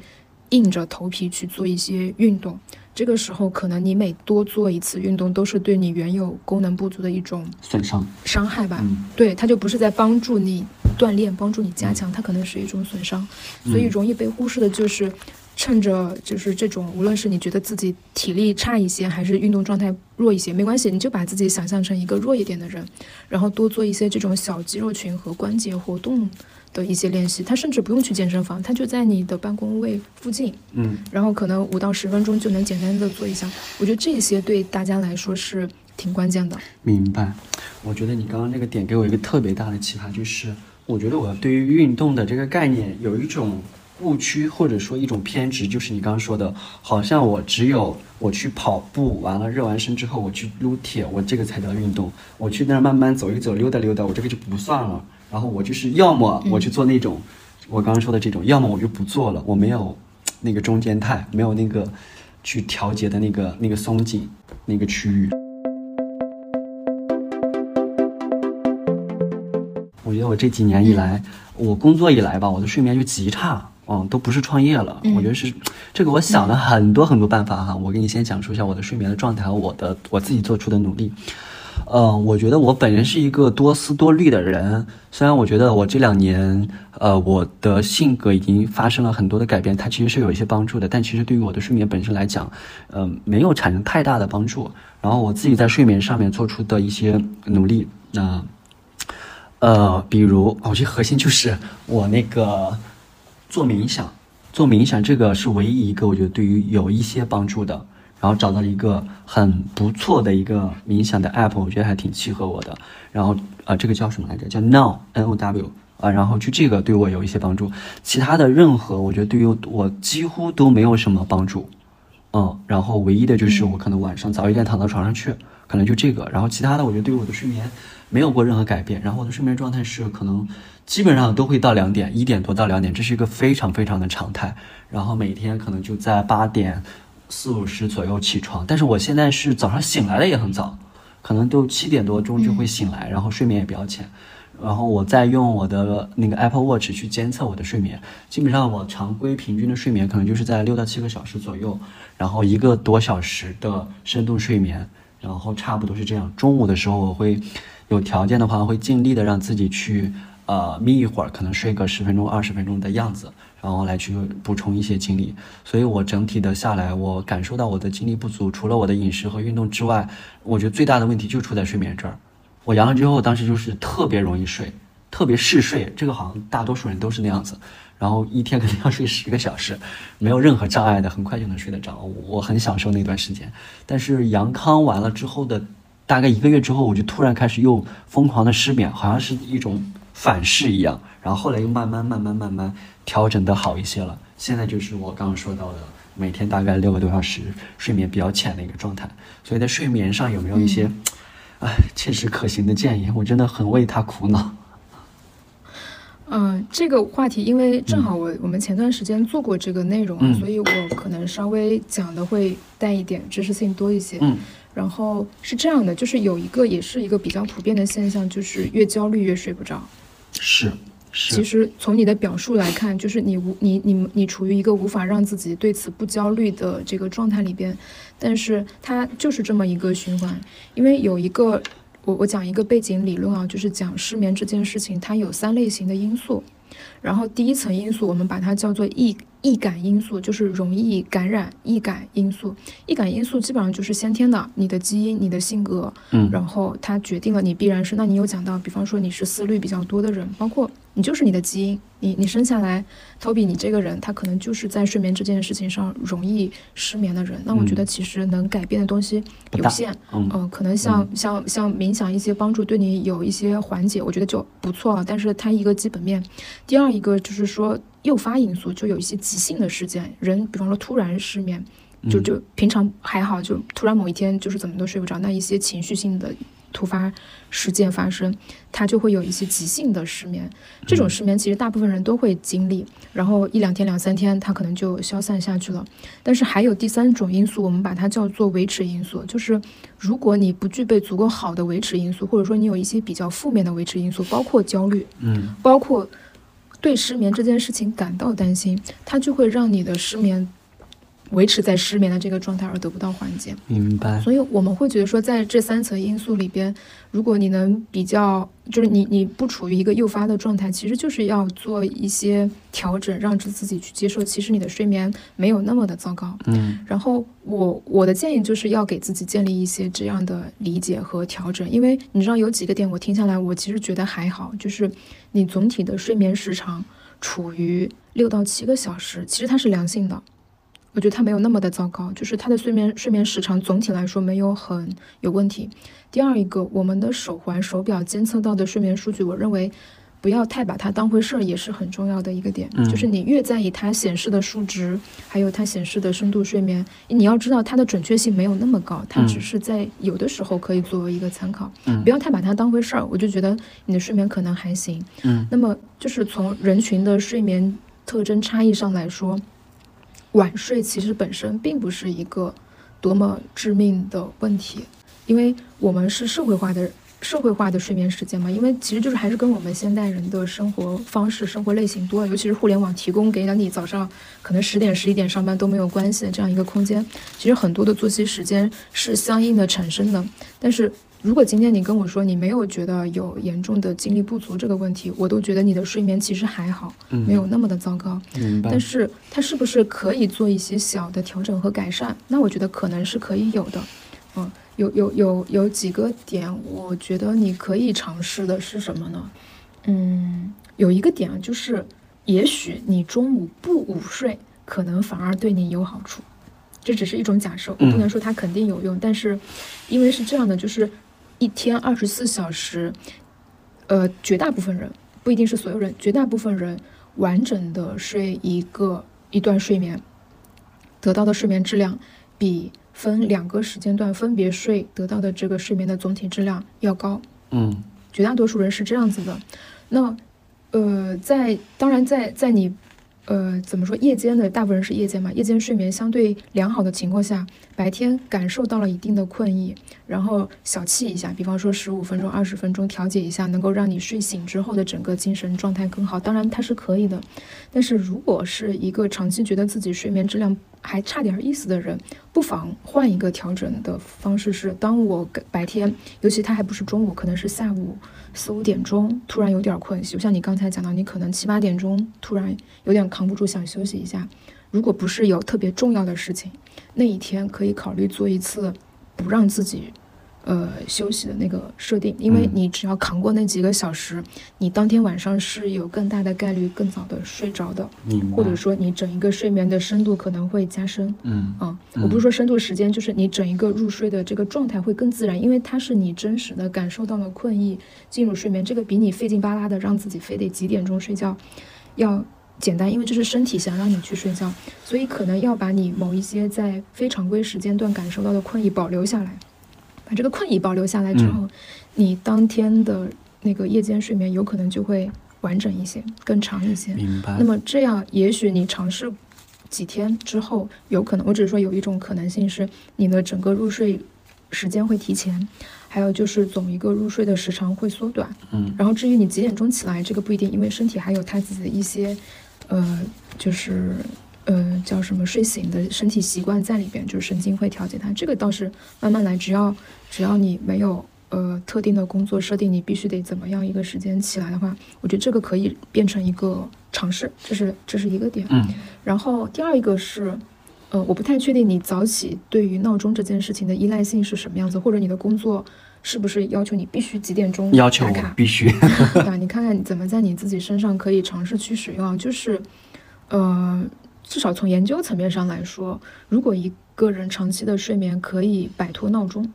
硬着头皮去做一些运动。这个时候，可能你每多做一次运动，都是对你原有功能不足的一种损伤，伤害吧。嗯对，它就不是在帮助你锻炼、帮助你加强，它可能是一种损伤，所以嗯容易被忽视的就是。趁着就是这种，无论是你觉得自己体力差一些，还是运动状态弱一些，没关系，你就把自己想象成一个弱一点的人，然后多做一些这种小肌肉群和关节活动的一些练习。他甚至不用去健身房，他就在你的办公位附近，嗯然后可能五到十分钟就能简单的做一下。我觉得这些对大家来说是挺关键的。明白。我觉得你刚刚那个点给我一个特别大的启发，就是我觉得我对于运动的这个概念有一种误区，或者说一种偏执，就是你刚刚说的，好像我只有我去跑步完了热完身之后，我去撸铁，我这个才叫运动。我去那儿慢慢走一走，溜达溜达，我这个就不算了。然后我就是要么我去做那种、我刚刚说的这种，要么我就不做了，我没有那个中间态，没有那个去调节的那个那个松紧那个区域。我觉得我这几年以来，我工作以来吧，我的睡眠就极差，嗯，都不是创业了。嗯我觉得是这个，我想了很多很多办法哈。我给你先讲述一下我的睡眠的状态和我的我自己做出的努力。呃，我觉得我本人是一个多思多虑的人，虽然我觉得我这两年，呃，我的性格已经发生了很多的改变，它其实是有一些帮助的，但其实对于我的睡眠本身来讲，呃，没有产生太大的帮助。然后我自己在睡眠上面做出的一些努力，那、呃，比如我觉得核心就是我那个做冥想，做冥想这个是唯一一个我觉得对于有一些帮助的。然后找到了一个很不错的一个冥想的 app，我觉得还挺契合我的。然后呃，这个叫什么来着？叫 Now N O W 啊。然后就这个对我有一些帮助，其他的任何我觉得对于我几乎都没有什么帮助。嗯，然后唯一的就是我可能晚上早一点躺到床上去，可能就这个。然后其他的我觉得对于我的睡眠没有过任何改变。然后我的睡眠状态是可能基本上都会到两点，一点多到两点，这是一个非常非常的常态。然后每天可能就在八点四五十左右起床，但是我现在是早上醒来的也很早，可能都七点多钟就会醒来，然后睡眠也比较浅。然后我再用我的那个 Apple Watch 去监测我的睡眠，基本上我常规平均的睡眠可能就是在六到七个小时左右，然后一个多小时的深度睡眠，然后差不多是这样。中午的时候我会有条件的话，会尽力的让自己去呃眯一会儿，可能睡个十分钟、二十分钟的样子，然后来去补充一些精力。所以我整体的下来，我感受到我的精力不足，除了我的饮食和运动之外，我觉得最大的问题就出在睡眠这儿。我阳了之后，当时就是特别容易睡，特别嗜睡，这个好像大多数人都是那样子。然后一天肯定要睡十个小时，没有任何障碍的，很快就能睡得着。我很享受那段时间。但是阳康完了之后的大概一个月之后，我就突然开始又疯狂的失眠，好像是一种反噬一样。然后后来又慢慢慢慢慢慢调整的好一些了。现在就是我刚刚说到的，每天大概六个多小时睡眠比较浅的一个状态。所以在睡眠上有没有一些，哎，切实可行的建议？我真的很为他苦恼。嗯，这个话题，因为正好我我们前段时间做过这个内容啊，所以我可能稍微讲的会带一点知识性多一些。嗯，然后是这样的，就是有一个也是一个比较普遍的现象，就是越焦虑越睡不着。是。其实从你的表述来看，就是你无你你你处于一个无法让自己对此不焦虑的这个状态里边，但是它就是这么一个循环，因为有一个。我我讲一个背景理论啊，就是讲失眠这件事情，它有三类型的因素。然后第一层因素，我们把它叫做易易感因素，就是容易感染易感因素。易感因素基本上就是先天的，你的基因、你的性格，嗯，然后它决定了你必然是。那你有讲到，比方说你是思虑比较多的人，包括你就是你的基因，你你生下来，Toby，你这个人他可能就是在睡眠这件事情上容易失眠的人。那我觉得其实能改变的东西有限，嗯，可能像像像冥想一些帮助对你有一些缓解，我觉得就不错了。但是它一个基本面。第二一个就是说诱发因素，就有一些急性的事件，人比方说突然失眠，就就平常还好，就突然某一天就是怎么都睡不着，那一些情绪性的突发事件发生，他就会有一些急性的失眠。这种失眠其实大部分人都会经历，然后一两天两三天他可能就消散下去了。但是还有第三种因素，我们把它叫做维持因素，就是如果你不具备足够好的维持因素，或者说你有一些比较负面的维持因素，包括焦虑，嗯，包括。对失眠这件事情感到担心，它就会让你的失眠维持在失眠的这个状态而得不到缓解。明白。所以我们会觉得说，在这三层因素里边，如果你能比较。就是你，你不处于一个诱发的状态，其实就是要做一些调整，让自己去接受，其实你的睡眠没有那么的糟糕。嗯，然后我我的建议就是要给自己建立一些这样的理解和调整，因为你知道有几个点我听下来，我其实觉得还好，就是你总体的睡眠时长处于六到七个小时，其实它是良性的。我觉得它没有那么的糟糕，就是它的睡眠睡眠时长总体来说没有很有问题。第二一个，我们的手环、手表监测到的睡眠数据，我认为不要太把它当回事儿，也是很重要的一个点。就是你越在意它显示的数值，还有它显示的深度睡眠，你要知道它的准确性没有那么高，它只是在有的时候可以作为一个参考。不要太把它当回事儿，我就觉得你的睡眠可能还行。嗯，那么就是从人群的睡眠特征差异上来说。晚睡其实本身并不是一个多么致命的问题，因为我们是社会化的社会化的睡眠时间嘛，因为其实就是还是跟我们现代人的生活方式、生活类型多了，尤其是互联网提供给了你早上可能十点、十一点上班都没有关系的这样一个空间，其实很多的作息时间是相应的产生的，但是。如果今天你跟我说你没有觉得有严重的精力不足这个问题，我都觉得你的睡眠其实还好，没有那么的糟糕。明白。但是它是不是可以做一些小的调整和改善？那我觉得可能是可以有的。嗯，有有有有几个点，我觉得你可以尝试的是什么呢？嗯，有一个点就是，也许你中午不午睡，可能反而对你有好处。这只是一种假设，我不能说它肯定有用，但是因为是这样的，就是。一天二十四小时，呃，绝大部分人不一定是所有人，绝大部分人完整的睡一个一段睡眠，得到的睡眠质量比分两个时间段分别睡得到的这个睡眠的总体质量要高。嗯，绝大多数人是这样子的。那，呃，在当然在在你。呃，怎么说？夜间的大部分人是夜间嘛？夜间睡眠相对良好的情况下，白天感受到了一定的困意，然后小憩一下，比方说十五分钟、二十分钟调节一下，能够让你睡醒之后的整个精神状态更好。当然它是可以的，但是如果是一个长期觉得自己睡眠质量还差点意思的人，不妨换一个调整的方式，是当我白天，尤其他还不是中午，可能是下午。四五点钟突然有点困，就像你刚才讲到，你可能七八点钟突然有点扛不住，想休息一下。如果不是有特别重要的事情，那一天可以考虑做一次不让自己呃，休息的那个设定，因为你只要扛过那几个小时，你当天晚上是有更大的概率更早的睡着的，或者说你整一个睡眠的深度可能会加深。嗯啊，我不是说深度时间，就是你整一个入睡的这个状态会更自然，因为它是你真实的感受到了困意，进入睡眠，这个比你费劲巴拉的让自己非得几点钟睡觉要简单，因为这是身体想让你去睡觉，所以可能要把你某一些在非常规时间段感受到的困意保留下来。把这个困意保留下来之后，你当天的那个夜间睡眠有可能就会完整一些，更长一些。明白。那么这样，也许你尝试几天之后，有可能，我只是说有一种可能性是你的整个入睡时间会提前，还有就是总一个入睡的时长会缩短。嗯。然后至于你几点钟起来，这个不一定，因为身体还有它自己的一些，呃，就是。呃，叫什么睡醒的身体习惯在里边，就是神经会调节它。这个倒是慢慢来，只要只要你没有呃特定的工作设定，你必须得怎么样一个时间起来的话，我觉得这个可以变成一个尝试，这是这是一个点。嗯。然后第二一个是，呃，我不太确定你早起对于闹钟这件事情的依赖性是什么样子，或者你的工作是不是要求你必须几点钟要求必须。<laughs> 对吧？你看看你怎么在你自己身上可以尝试去使用，就是呃。至少从研究层面上来说，如果一个人长期的睡眠可以摆脱闹钟，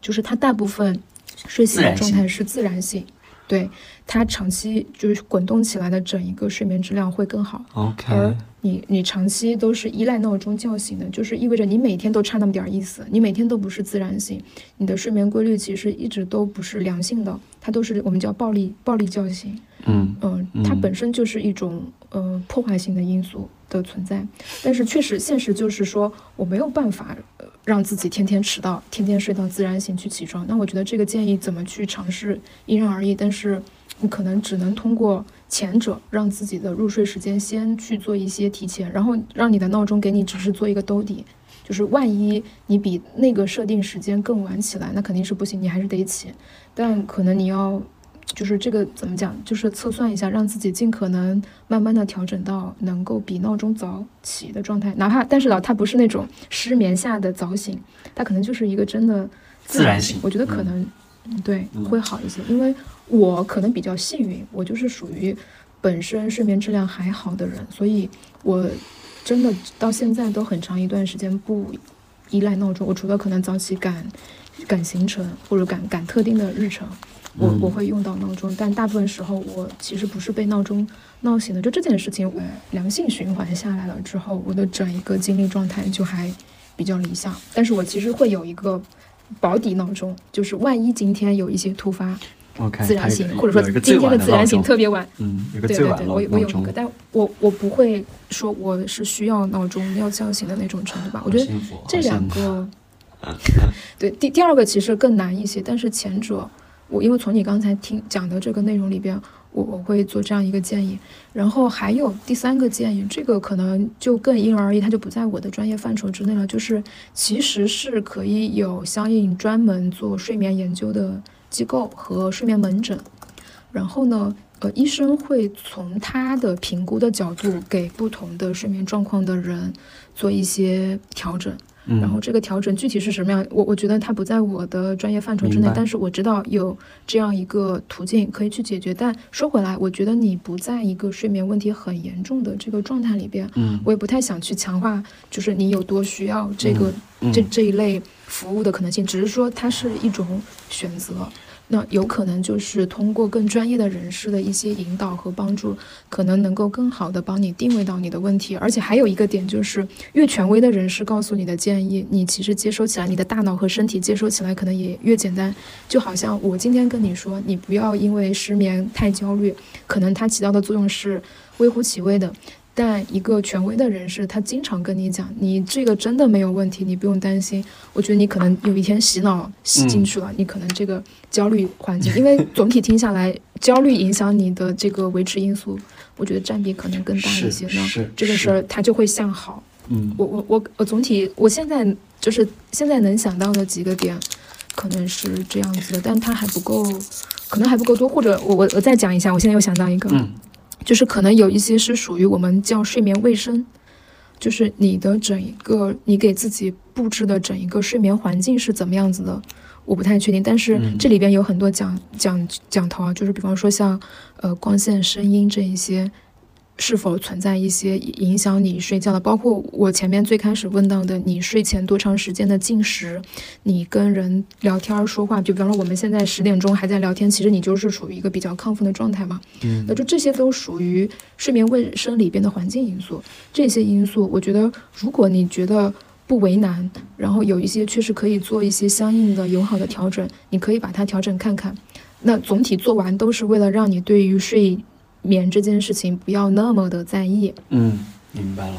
就是他大部分睡醒的状态是自然醒，对他长期就是滚动起来的整一个睡眠质量会更好。OK，而你你长期都是依赖闹钟叫醒的，就是意味着你每天都差那么点意思，你每天都不是自然醒，你的睡眠规律其实一直都不是良性的，它都是我们叫暴力暴力叫醒。嗯嗯，它本身就是一种呃破坏性的因素。的存在，但是确实现实就是说，我没有办法让自己天天迟到，天天睡到自然醒去起床。那我觉得这个建议怎么去尝试因人而异，但是你可能只能通过前者，让自己的入睡时间先去做一些提前，然后让你的闹钟给你只是做一个兜底，就是万一你比那个设定时间更晚起来，那肯定是不行，你还是得起，但可能你要。就是这个怎么讲？就是测算一下，让自己尽可能慢慢的调整到能够比闹钟早起的状态，哪怕但是呢，他不是那种失眠下的早醒，他可能就是一个真的自然醒。我觉得可能对会好一些，因为我可能比较幸运，我就是属于本身睡眠质量还好的人，所以我真的到现在都很长一段时间不依赖闹钟。我除了可能早起赶赶行程或者赶赶特定的日程。我我会用到闹钟，但大部分时候我其实不是被闹钟闹醒的。就这件事情，我良性循环下来了之后，我的整一个精力状态就还比较理想。但是我其实会有一个保底闹钟，就是万一今天有一些突发自然醒，或者说今天的自然醒特别晚，嗯，有个最晚我我有一个，但我我不会说我是需要闹钟要叫醒的那种程度吧。我觉得这两个，<laughs> 对第第二个其实更难一些，但是前者。我因为从你刚才听讲的这个内容里边，我我会做这样一个建议，然后还有第三个建议，这个可能就更因人而异，它就不在我的专业范畴之内了。就是其实是可以有相应专门做睡眠研究的机构和睡眠门诊，然后呢，呃，医生会从他的评估的角度给不同的睡眠状况的人做一些调整。然后这个调整具体是什么样？我我觉得它不在我的专业范畴之内，但是我知道有这样一个途径可以去解决。但说回来，我觉得你不在一个睡眠问题很严重的这个状态里边，嗯，我也不太想去强化，就是你有多需要这个这这一类服务的可能性，只是说它是一种选择。那有可能就是通过更专业的人士的一些引导和帮助，可能能够更好的帮你定位到你的问题。而且还有一个点就是，越权威的人士告诉你的建议，你其实接收起来，你的大脑和身体接收起来可能也越简单。就好像我今天跟你说，你不要因为失眠太焦虑，可能它起到的作用是微乎其微的。但一个权威的人士，他经常跟你讲，你这个真的没有问题，你不用担心。我觉得你可能有一天洗脑洗进去了，你可能这个焦虑环境，因为 <laughs> 总体听下来，焦虑影响你的这个维持因素，我觉得占比可能更大一些。呢这个事儿它就会向好。嗯，我我我我总体我现在就是现在能想到的几个点，可能是这样子的，但它还不够，可能还不够多。或者我我我再讲一下，我现在又想到一个。就是可能有一些是属于我们叫睡眠卫生，就是你的整一个你给自己布置的整一个睡眠环境是怎么样子的。我不太确定。但是嗯这里边有很多讲讲讲头啊，就是比方说像呃光线、声音这一些。是否存在一些影响你睡觉的？包括我前面最开始问到的，你睡前多长时间的进食，你跟人聊天儿说话，就比方说我们现在十点钟还在聊天，其实你就是处于一个比较亢奋的状态嘛。嗯那就这些都属于睡眠卫生里边的环境因素。这些因素，我觉得如果你觉得不为难，然后有一些确实可以做一些相应的友好的调整，你可以把它调整看看。那总体做完都是为了让你对于睡眠这件事情不要那么的在意，嗯，明白了。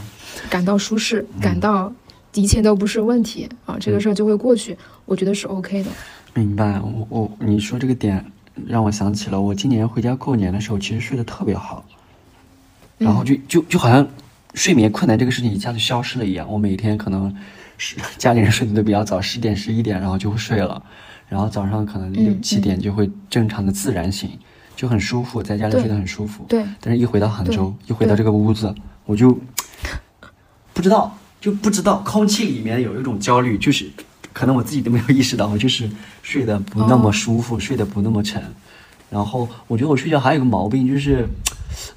感到舒适，感到一切都不是问题啊，这个事儿就会过去。我觉得是 OK 的。明白，我我你说这个点让我想起了我今年回家过年的时候，其实睡得特别好，然后就就就好像睡眠困难这个事情一下子消失了一样。我每天可能是家里人睡得都比较早，十点十一点，然后就会睡了，然后早上可能六嗯七点就会正常的自然醒，就很舒服，在家里睡得很舒服。对，但是一回到杭州，一回到这个屋子，我就不知道，就不知道空气里面有一种焦虑，就是可能我自己都没有意识到，我就是睡得不那么舒服，睡得不那么沉。然后我觉得我睡觉还有一个毛病，就是，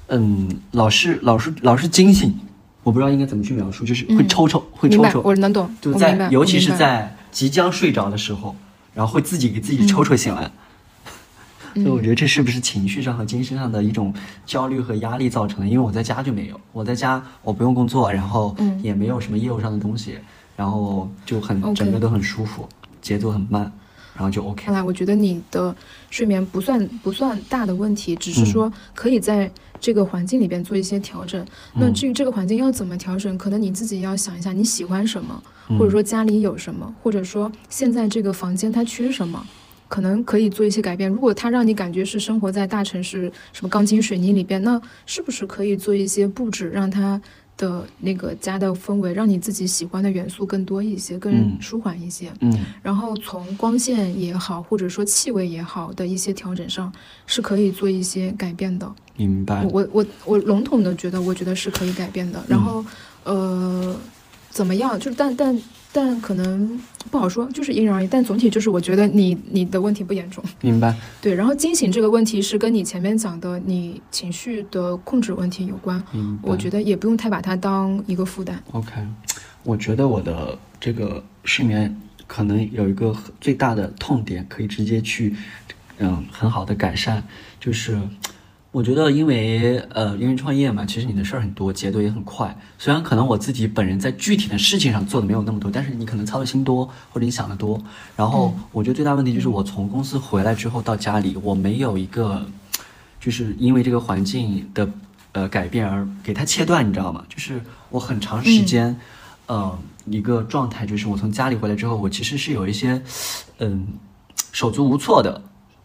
嗯，老是老是老是惊醒，我不知道应该怎么去描述，就是会嗯抽抽，会，抽抽，我能懂，就在尤其是在即将睡着的时候，然后会自己给自己抽抽醒来。所以我觉得这是不是情绪上和精神上的一种焦虑和压力造成的？因为我在家就没有，我在家我不用工作，然后嗯也没有什么业务上的东西，然后就很整个都很舒服，节奏很慢，然后就 OK 看。来我觉得你的睡眠不算不算大的问题，只是说可以在这个环境里边做一些调整。那至于这个环境要怎么调整，可能你自己要想一下你喜欢什么，或者说家里有什么，或者说现在这个房间它缺什么。可能可以做一些改变。如果它让你感觉是生活在大城市什么钢筋水泥里边，那是不是可以做一些布置，让它的那个家的氛围，让你自己喜欢的元素更多一些，更嗯舒缓一些？嗯然后从光线也好，或者说气味也好的一些调整上，是可以做一些改变的。明白我。我我我笼统的觉得，我觉得是可以改变的。然后，呃，怎么样？就是但但但可能不好说，就是因人而异。但总体就是，我觉得你你的问题不严重。明白。对，然后惊醒这个问题是跟你前面讲的你情绪的控制问题有关。嗯。我觉得也不用太把它当一个负担。OK，我觉得我的这个睡眠可能有一个很最大的痛点，可以直接去，嗯，很好的改善，就是我觉得因为呃，因为创业嘛，其实你的事儿很多，节奏也很快。虽然可能我自己本人在具体的事情上做的没有那么多，但是你可能操的心多，或者你想的多。然后我觉得最大问题就是我从公司回来之后到家里，我没有一个，就是因为这个环境的呃改变而给它切断，你知道吗？就是我很长时间，呃，一个状态就是我从家里回来之后，我其实是有一些，嗯，手足无措的。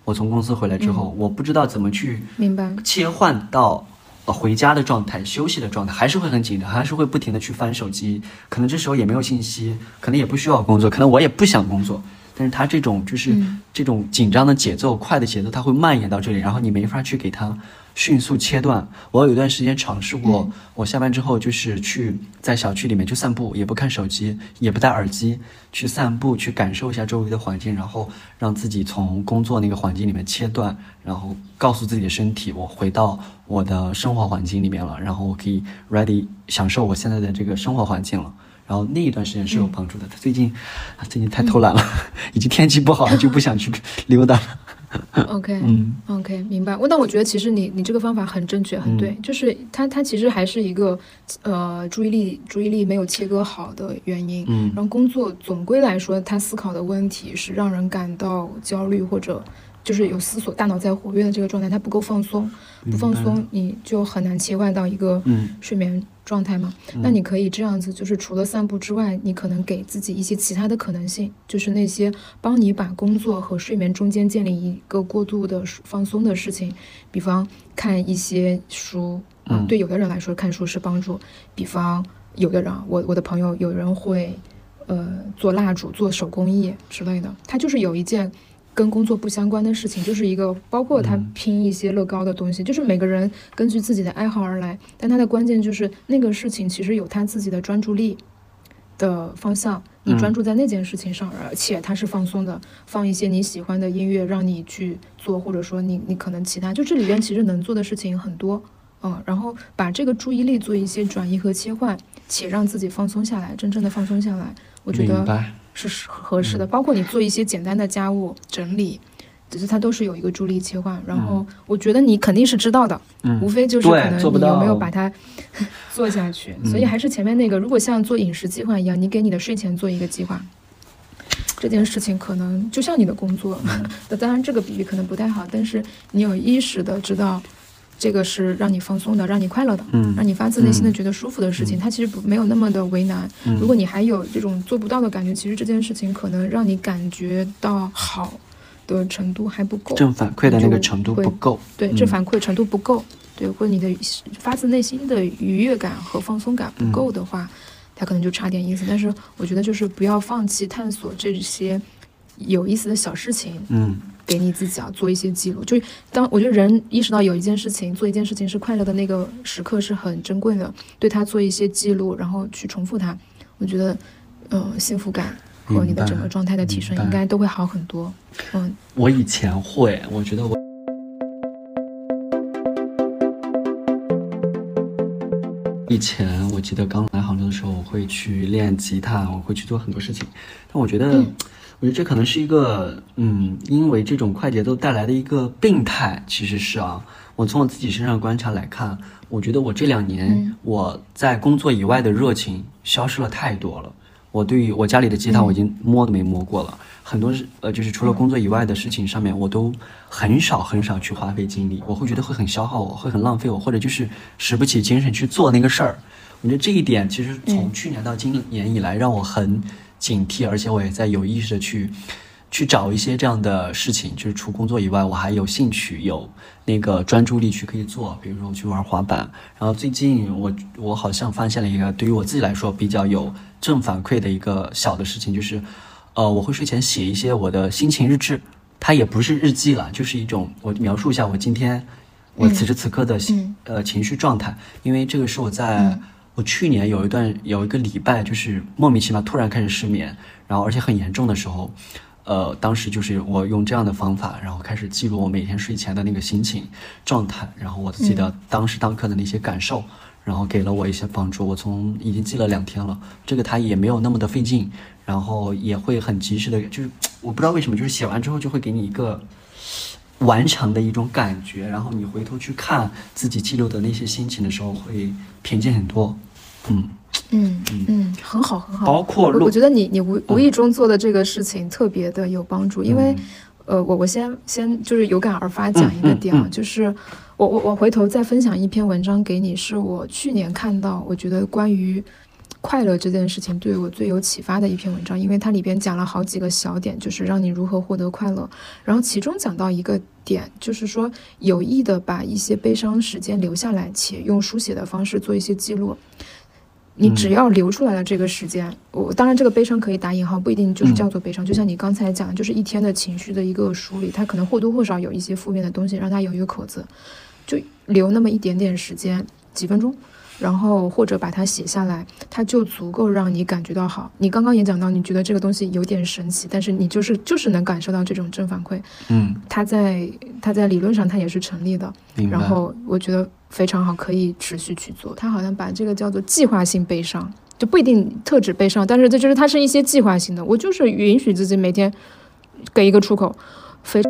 我从公司回来之后，我不知道怎么去明白。切换到呃回家的状态、休息的状态，还是会很紧张，还是会不停的去翻手机。可能这时候也没有信息，可能也不需要工作，可能我也不想工作。但是他这种就是、嗯这种紧张的节奏、快的节奏，它会蔓延到这里，然后你没法去给它迅速切断。我有一段时间尝试过，嗯我下班之后就是去在小区里面去散步，也不看手机，也不戴耳机，去散步，去感受一下周围的环境，然后让自己从工作那个环境里面切断，然后告诉自己的身体，我回到我的生活环境里面了，然后我可以 ready 享受我现在的这个生活环境了。然后那一段时间是有帮助的。他最近，啊最近太偷懒了，<laughs> 已经天气不好了，就不想去溜达了。<laughs> OK，嗯 OK，明白。我那我觉得其实你你这个方法很正确，很对，就是它它其实还是一个呃注意力注意力没有切割好的原因。嗯然后工作总归来说，他思考的问题是让人感到焦虑或者。就是有思索，大脑在活跃的这个状态，它不够放松，不放松，你就很难切换到一个嗯睡眠状态嘛。那你可以这样子，就是除了散步之外，你可能给自己一些其他的可能性，就是那些帮你把工作和睡眠中间建立一个过度的放松的事情，比方看一些书啊、嗯对有的人来说看书是帮助，比方有的人啊，我我的朋友有人会呃做蜡烛、做手工艺之类的，他就是有一件。跟工作不相关的事情，就是一个包括他嗯。拼一些乐高的东西，就是每个人根据自己的爱好而来，但他的关键就是那个事情其实有他自己的专注力，的方向，你专注在那件事情上，而且他是放松的，放一些你喜欢的音乐让你去做，或者说你你可能其他，就这里边其实能做的事情很多，嗯，然后把这个注意力做一些转移和切换，且让自己放松下来，真正的放松下来，我觉得是合适的。包括你做一些简单的家务整理。只是它都是有一个助力切换，然后我觉得你肯定是知道的，嗯，无非就是可能你有没有把它 <laughs> 做下去，所以还是前面那个，如果像做饮食计划一样，你给你的睡前做一个计划，这件事情可能就像你的工作，那当然这个比喻可能不太好，但是你有意识的知道这个是让你放松的，让你快乐的，嗯，让你发自内心的觉得舒服的事情，它其实不没有那么的为难。如果你还有这种做不到的感觉，其实这件事情可能让你感觉到好。的程度还不够，正反馈的那个程度不够，对，正反馈程度不够，对，或者你的发自内心的愉悦感和放松感不够的话，它可能就差点意思。但是我觉得就是不要放弃探索这些有意思的小事情，嗯，给你自己啊做一些记录。就当我觉得人意识到有一件事情做一件事情是快乐的那个时刻是很珍贵的，对他做一些记录，然后去重复它，我觉得，呃，幸福感。和你的整个状态的提升应该都会好很多。嗯，我以前会，我觉得我以前我记得刚来杭州的时候，我会去练吉他，我会去做很多事情。但我觉得，我觉得这可能是一个，嗯，因为这种快节奏带来的一个病态。其实是啊，我从我自己身上观察来看，我觉得我这两年我在工作以外的热情消失了太多了。我对于我家里的吉他，我已经摸都没摸过了。很多是呃，就是除了工作以外的事情上面，我都很少很少去花费精力。我会觉得会很消耗我，会很浪费我，或者就是使不起精神去做那个事儿。我觉得这一点其实从去年到今年以来，让我很警惕，而且我也在有意识的去。去找一些这样的事情，就是除工作以外，我还有兴趣、有那个专注力去可以做。比如说我去玩滑板，然后最近我我好像发现了一个对于我自己来说比较有正反馈的一个小的事情，就是，呃，我会睡前写一些我的心情日志，它也不是日记了，就是一种我描述一下我今天我此时此刻的呃情绪状态，因为这个是我在我去年有一段有一个礼拜，就是莫名其妙突然开始失眠，然后而且很严重的时候。呃，当时就是我用这样的方法，然后开始记录我每天睡前的那个心情状态，然后我记得当时当刻的那些感受，然后给了我一些帮助。我从已经记了两天了，这个它也没有那么的费劲，然后也会很及时的，就是我不知道为什么，就是写完之后就会给你一个完成的一种感觉，然后你回头去看自己记录的那些心情的时候，会平静很多。嗯。嗯嗯很好很好，包括我觉得你你无无意中做的这个事情特别的有帮助，因为，呃，我我先先就是有感而发讲一个点啊，就是我我我回头再分享一篇文章给你，是我去年看到，我觉得关于快乐这件事情对我最有启发的一篇文章，因为它里边讲了好几个小点，就是让你如何获得快乐，然后其中讲到一个点，就是说有意的把一些悲伤时间留下来，且用书写的方式做一些记录。你只要留出来了这个时间，我当然这个悲伤可以打引号，不一定就是叫做悲伤。就像你刚才讲，就是一天的情绪的一个梳理，它可能或多或少有一些负面的东西，让它有一个口子，就留那么一点点时间，几分钟，然后或者把它写下来，它就足够让你感觉到好。你刚刚也讲到，你觉得这个东西有点神奇，但是你就是就是能感受到这种正反馈，嗯，它在它在理论上它也是成立的。然后我觉得。非常好，可以持续去做。他好像把这个叫做计划性悲伤，就不一定特指悲伤，但是这就是它是一些计划性的。我就是允许自己每天给一个出口。非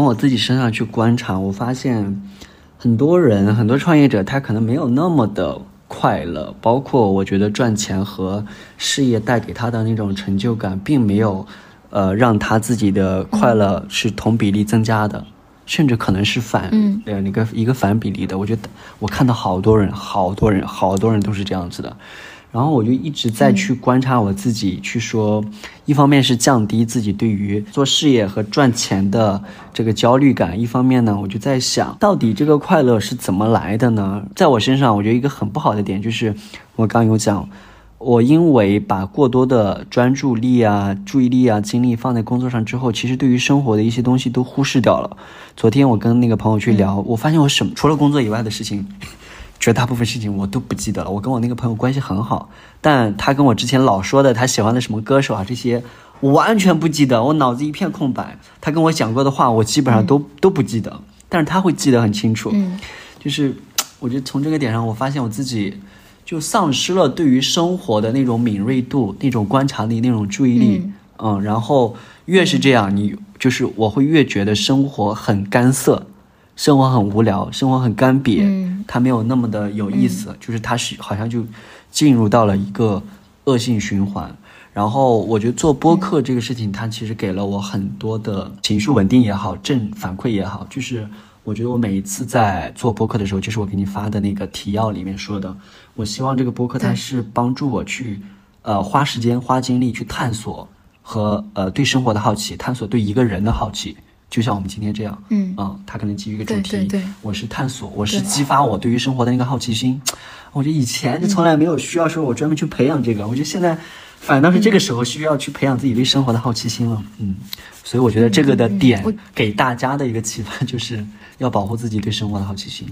从我自己身上去观察，我发现很多人、很多创业者，他可能没有那么的。快乐，包括我觉得赚钱和事业带给他的那种成就感，并没有，呃，让他自己的快乐是同比例增加的，甚至可能是反，呃，那个一个反比例的。我觉得我看到好多人，好多人，好多人都是这样子的。然后我就一直在去观察我自己，去说，一方面是降低自己对于做事业和赚钱的这个焦虑感，一方面呢，我就在想到底这个快乐是怎么来的呢？在我身上，我觉得一个很不好的点就是，我刚有讲，我因为把过多的专注力啊、注意力啊、精力放在工作上之后，其实对于生活的一些东西都忽视掉了。昨天我跟那个朋友去聊，我发现我什么除了工作以外的事情，绝大部分事情我都不记得了。我跟我那个朋友关系很好，但他跟我之前老说的他喜欢的什么歌手啊这些，我完全不记得，我脑子一片空白。他跟我讲过的话，我基本上都、都不记得，但是他会记得很清楚。嗯，就是我觉得从这个点上，我发现我自己就丧失了对于生活的那种敏锐度、那种观察力、那种注意力。嗯然后越是这样，你就是我会越觉得生活很干涩，生活很无聊，生活很干瘪，嗯。它没有那么的有意思，就是它是好像就进入到了一个恶性循环。然后我觉得做播客这个事情，它其实给了我很多的情绪稳定也好，正反馈也好，就是我觉得我每一次在做播客的时候，就是我给你发的那个提要里面说的，我希望这个播客它是帮助我去，呃，花时间花精力去探索和呃对生活的好奇，探索对一个人的好奇，就像我们今天这样，嗯啊、他可能基于一个主题，对对对我是探索，我是激发我对于生活的那个好奇心。我觉得以前就从来没有需要说我专门去培养这个，我觉得现在反倒是这个时候需要去培养自己对生活的好奇心了。嗯，所以我觉得这个的点给大家的一个启发就是要保护自己对生活的好奇心。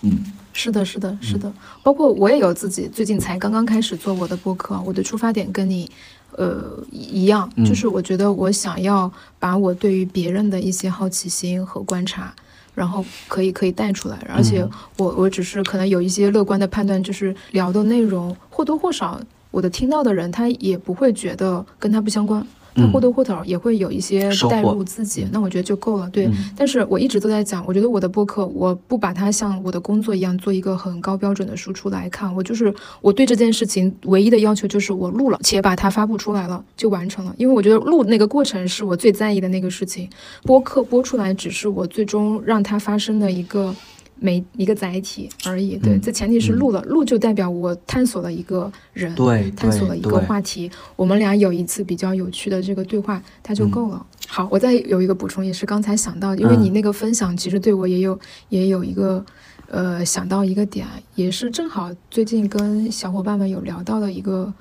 嗯是的，是的，是的。包括我也有自己最近才刚刚开始做我的播客，我的出发点跟你。呃，一样，嗯。就是我觉得我想要把我对于别人的一些好奇心和观察，然后可以可以带出来，而且我我只是可能有一些乐观的判断，就是聊的内容或多或少，我的听到的人他也不会觉得跟他不相关，他或多或少也会有一些收获带入自己，那我觉得就够了。对，嗯但是我一直都在讲，我觉得我的播客，我不把它像我的工作一样做一个很高标准的输出来看，我就是我对这件事情唯一的要求就是我录了，且把它发布出来了，就完成了。因为我觉得录那个过程是我最在意的那个事情，播客播出来只是我最终让它发生的一个。每一个载体而已，对，嗯这前提是录了，录就代表我探索了一个人，对探索了一个话题，我们俩有一次比较有趣的这个对话，它就够了。好，我再有一个补充，也是刚才想到，因为嗯。你那个分享其实对我也有也有一个呃想到一个点，也是正好最近跟小伙伴们有聊到的一个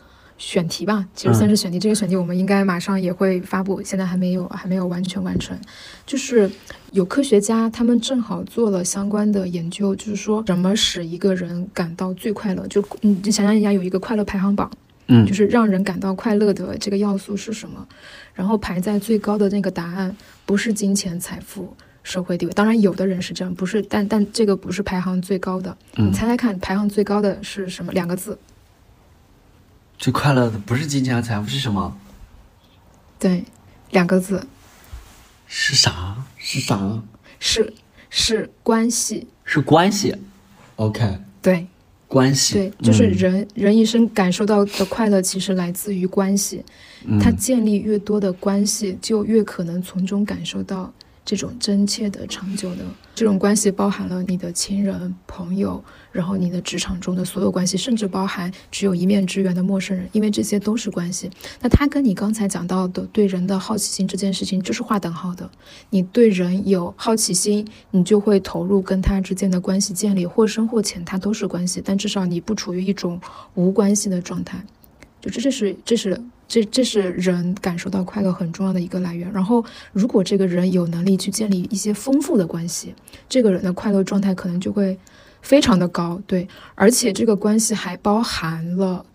选题吧，其实算是选题。这个选题我们应该马上也会发布，现在还没有还没有完全完成。就是有科学家他们正好做了相关的研究，就是说什么使一个人感到最快乐，就你就想象一下有一个快乐排行榜。嗯就是让人感到快乐的这个要素是什么？然后排在最高的那个答案不是金钱、财富、社会地位，当然有的人是这样，不是，但但这个不是排行最高的。嗯你猜猜看，排行最高的是什么？两个字，最快乐的不是金钱和财富是什么？对，两个字是啥？是啥？是是关系，是关系。OK，对关系。对，就是嗯人、人一生感受到的快乐，其实来自于关系。嗯他建立越多的关系，就越可能从中感受到这种真切的、长久的这种关系，包含了你的亲人、朋友，然后你的职场中的所有关系，甚至包含只有一面之缘的陌生人，因为这些都是关系。那他跟你刚才讲到的对人的好奇心这件事情，就是划等号的。你对人有好奇心，你就会投入跟他之间的关系建立，或深或浅，它都是关系，但至少你不处于一种无关系的状态。就这这是这是这这是人感受到快乐很重要的一个来源。然后，如果这个人有能力去建立一些丰富的关系，这个人的快乐状态可能就会非常的高。对，而且这个关系还包含了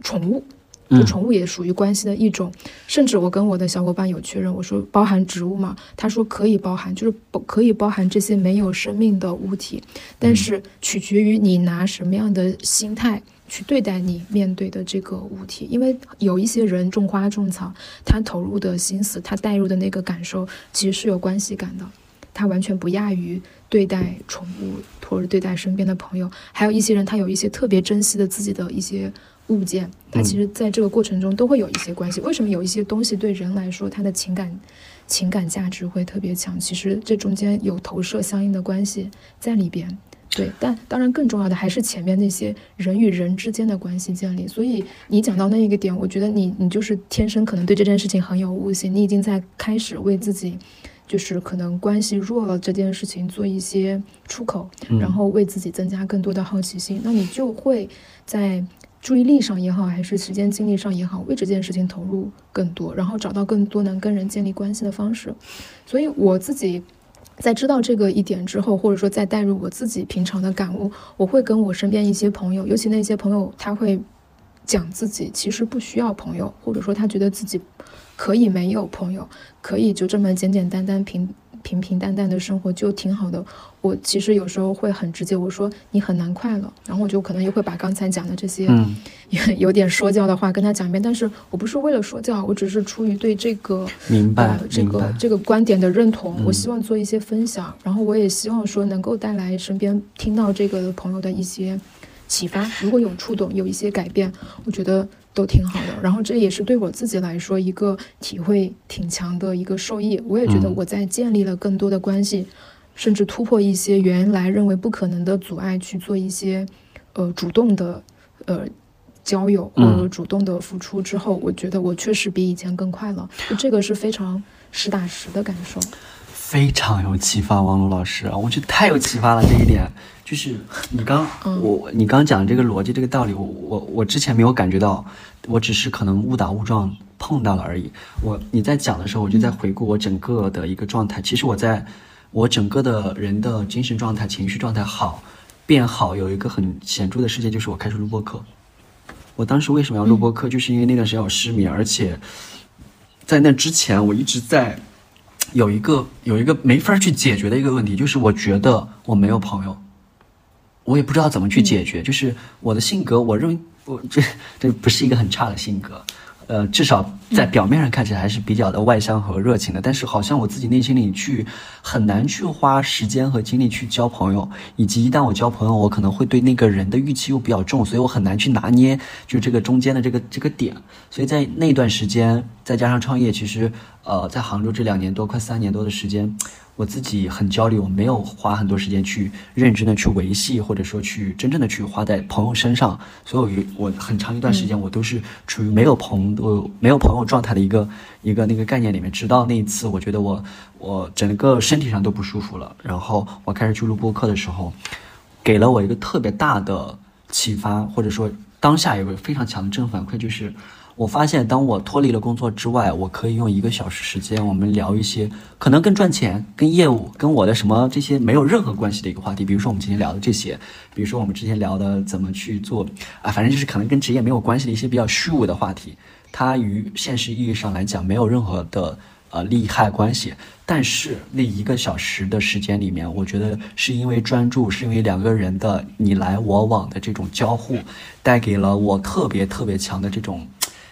宠物。就嗯宠物也属于关系的一种，甚至我跟我的小伙伴有确认，我说包含植物吗？他说可以包含，就是不可以包含这些没有生命的物体，但是取决于你拿什么样的心态去对待你面对的这个物体，因为有一些人种花种草，他投入的心思，他带入的那个感受，其实是有关系感的，他完全不亚于对待宠物或者对待身边的朋友，还有一些人他有一些特别珍惜的自己的一些物件，他其实在这个过程中都会有一些关系。为什么有一些东西对人来说，他的情感情感价值会特别强？其实这中间有投射相应的关系在里边。对，但当然更重要的还是前面那些人与人之间的关系建立。所以你讲到那一个点，我觉得你你就是天生可能对这件事情很有悟性，你已经在开始为自己。就是可能关系弱了这件事情做一些出口，嗯然后为自己增加更多的好奇心，那你就会在注意力上也好，还是时间精力上也好，为这件事情投入更多，然后找到更多能跟人建立关系的方式。所以我自己在知道这个一点之后，或者说再带入我自己平常的感悟，我会跟我身边一些朋友，尤其那些朋友，他会讲自己其实不需要朋友，或者说他觉得自己可以没有朋友，可以就这么简简单单平。平平淡淡的生活就挺好的。我其实有时候会很直接，我说你很难快乐，然后我就可能又会把刚才讲的这些，嗯，<laughs> 有点说教的话跟他讲一遍。但是我不是为了说教，我只是出于对这个明白这个这个观点的认同，我希望做一些分享，然后我也希望说能够带来身边听到这个朋友的一些启发。如果有触动，有一些改变，我觉得。都挺好的，然后这也是对我自己来说一个体会挺强的一个受益。我也觉得我在建立了更多的关系，甚至突破一些原来认为不可能的阻碍，去做一些呃主动的呃交友或者主动的付出之后，我觉得我确实比以前更快乐。就这个是非常实打实的感受。非常有启发，王璐老师，我觉得太有启发了。这一点就是你刚我你刚讲的这个逻辑这个道理，我我我之前没有感觉到，我只是可能误打误撞碰到了而已。我你在讲的时候，我就在回顾我整个的一个状态。其实我在我整个的人的精神状态、情绪状态好变好，有一个很显著的事件，就是我开始录播课。我当时为什么要录播课？就是因为那段时间我失眠，而且在那之前我一直在。有一个有一个没法去解决的一个问题，就是我觉得我没有朋友，我也不知道怎么去解决。就是我的性格，我认为我这这不是一个很差的性格。呃，至少在表面上看起来还是比较的外向和热情的，但是好像我自己内心里去很难去花时间和精力去交朋友，以及一旦我交朋友，我可能会对那个人的预期又比较重，所以我很难去拿捏就这个中间的这个这个点。所以在那段时间，再加上创业，其实呃，在杭州这两年多快三年多的时间。我自己很焦虑，我没有花很多时间去认真的去维系，或者说去真正的去花在朋友身上。所以，我很长一段时间我都是处于没有朋友、没有朋友状态的一个一个那个概念里面。直到那一次，我觉得我我整个身体上都不舒服了，然后我开始去录播课的时候，给了我一个特别大的启发，或者说当下有个非常强的正反馈，就是。我发现，当我脱离了工作之外，我可以用一个小时时间，我们聊一些可能跟赚钱、跟业务、跟我的什么这些没有任何关系的一个话题。比如说我们今天聊的这些，比如说我们之前聊的怎么去做啊，反正就是可能跟职业没有关系的一些比较虚无的话题。它与现实意义上来讲没有任何的呃利害关系。但是那一个小时的时间里面，我觉得是因为专注，是因为两个人的你来我往的这种交互，带给了我特别特别强的这种。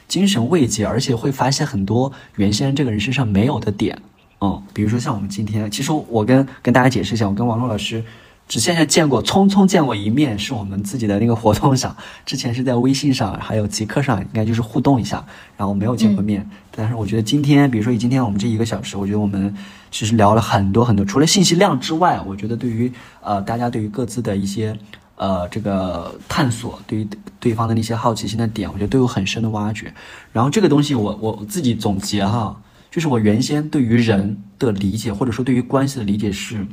精神慰藉，而且会发现很多原先这个人身上没有的点，嗯，比如说像我们今天，其实我跟跟大家解释一下，我跟王璐老师只现在见过，匆匆见过一面，是我们自己的那个活动上，之前是在微信上，还有极客上，应该就是互动一下，然后没有见过面。但是我觉得今天，比如说以今天我们这一个小时，我觉得我们其实聊了很多很多，除了信息量之外，我觉得对于呃大家对于各自的一些。呃，这个探索对于对方的那些好奇心的点，我觉得都有很深的挖掘。然后这个东西，我我自己总结哈，就是我原先对于人的理解，或者说对于关系的理解是，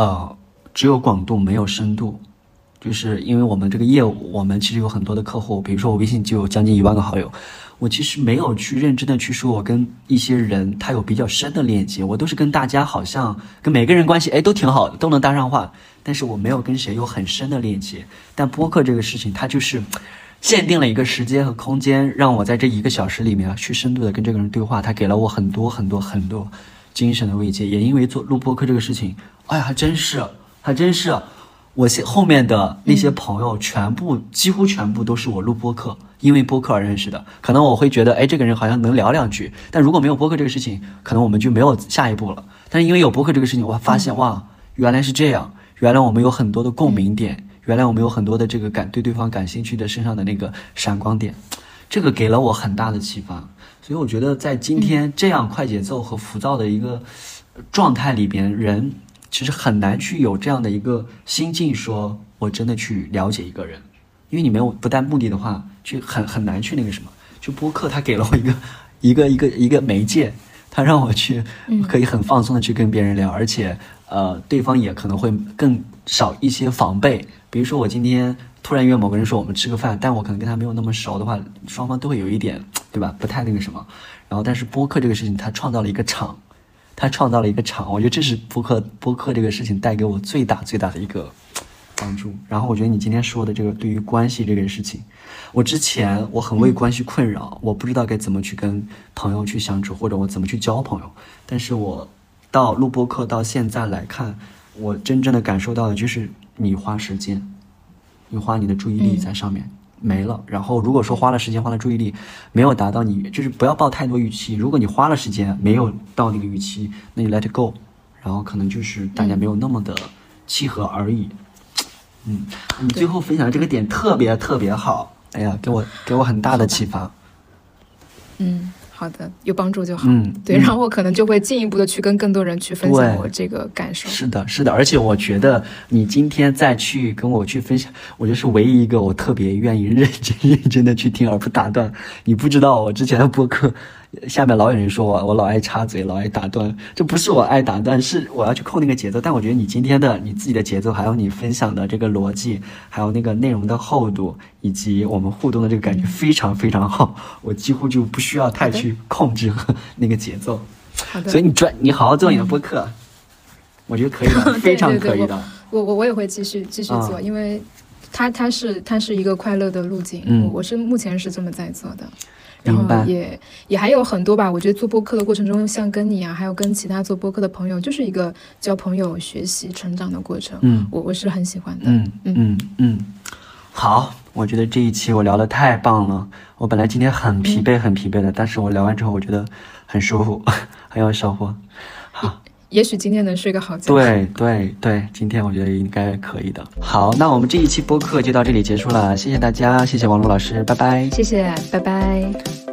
呃，只有广度没有深度。就是因为我们这个业务，我们其实有很多的客户，比如说我微信就有将近一万个好友，我其实没有去认真的去说，我跟一些人他有比较深的链接，我都是跟大家好像跟每个人关系哎都挺好的，都能搭上话，但是我没有跟谁有很深的链接。但播客这个事情，它就是限定了一个时间和空间，让我在这一个小时里面去深度的跟这个人对话，他给了我很多很多很多精神的慰藉。也因为做录播客这个事情，哎呀，还真是，还真是。我现后面的那些朋友，全部几乎全部都是我录播客，因为播客而认识的。可能我会觉得，哎，这个人好像能聊两句。但如果没有播客这个事情，可能我们就没有下一步了。但是因为有播客这个事情，我发现哇，原来是这样，原来我们有很多的共鸣点，原来我们有很多的这个感对对方感兴趣的身上的那个闪光点，这个给了我很大的启发。所以我觉得，在今天这样快节奏和浮躁的一个状态里边，人。其实很难去有这样的一个心境，说我真的去了解一个人，因为你没有不带目的的话，去很很难去那个什么。就播客，他给了我一个 <laughs> 一个一个一个媒介，他让我去可以很放松的去跟别人聊，而且呃，对方也可能会更少一些防备，比如说我今天突然约某个人说我们吃个饭，但我可能跟他没有那么熟的话，双方都会有一点，对吧？不太那个什么。然后，但是播客这个事情，它创造了一个场，它创造了一个场，我觉得这是播客播客这个事情带给我最大最大的一个帮助。然后，我觉得你今天说的这个对于关系这个事情，我之前我很为关系困扰，我不知道该怎么去跟朋友去相处，或者我怎么去交朋友。但是我到录播课到现在来看，我真正的感受到的就是你花时间，你花你的注意力在上面。没了。然后如果说花了时间，花了注意力，没有达到你，就是不要抱太多预期。如果你花了时间，没有到那个预期，那你 let it go。然后可能就是大家没有那么的契合而已。嗯，你最后分享的这个点特别特别好，哎呀，给我给我很大的启发。嗯。好的，有帮助就好。嗯，对，然后我可能就会进一步的去跟更多人去分享我这个感受。是的，是的，而且我觉得你今天再去跟我去分享，我觉得是唯一一个我特别愿意认真认真的去听而不打断。你不知道我之前的播客。下面老有人说我，我老爱插嘴，老爱打断。这不是我爱打断，是我要去控那个节奏。但我觉得你今天的你自己的节奏，还有你分享的这个逻辑，还有那个内容的厚度，以及我们互动的这个感觉，非常非常好。我几乎就不需要太去控制那个节奏。好的。所以你专，你好好做你的播客，我觉得可以的，非常可以的。我我我也会继续继续做，因为它它是它是一个快乐的路径。嗯，我是目前是这么在做的。然后也也还有很多吧，我觉得做播客的过程中，像跟你啊，还有跟其他做播客的朋友，就是一个交朋友、学习、成长的过程。嗯，我我是很喜欢的。嗯嗯嗯，好，我觉得这一期我聊的太棒了。我本来今天很疲惫、很疲惫的，但是我聊完之后，我觉得很舒服，<laughs> 很有收获。好。也许今天能睡个好觉。对对对，今天我觉得应该可以的。好，那我们这一期播客就到这里结束了，谢谢大家，谢谢王璐老师，拜拜。谢谢，拜拜。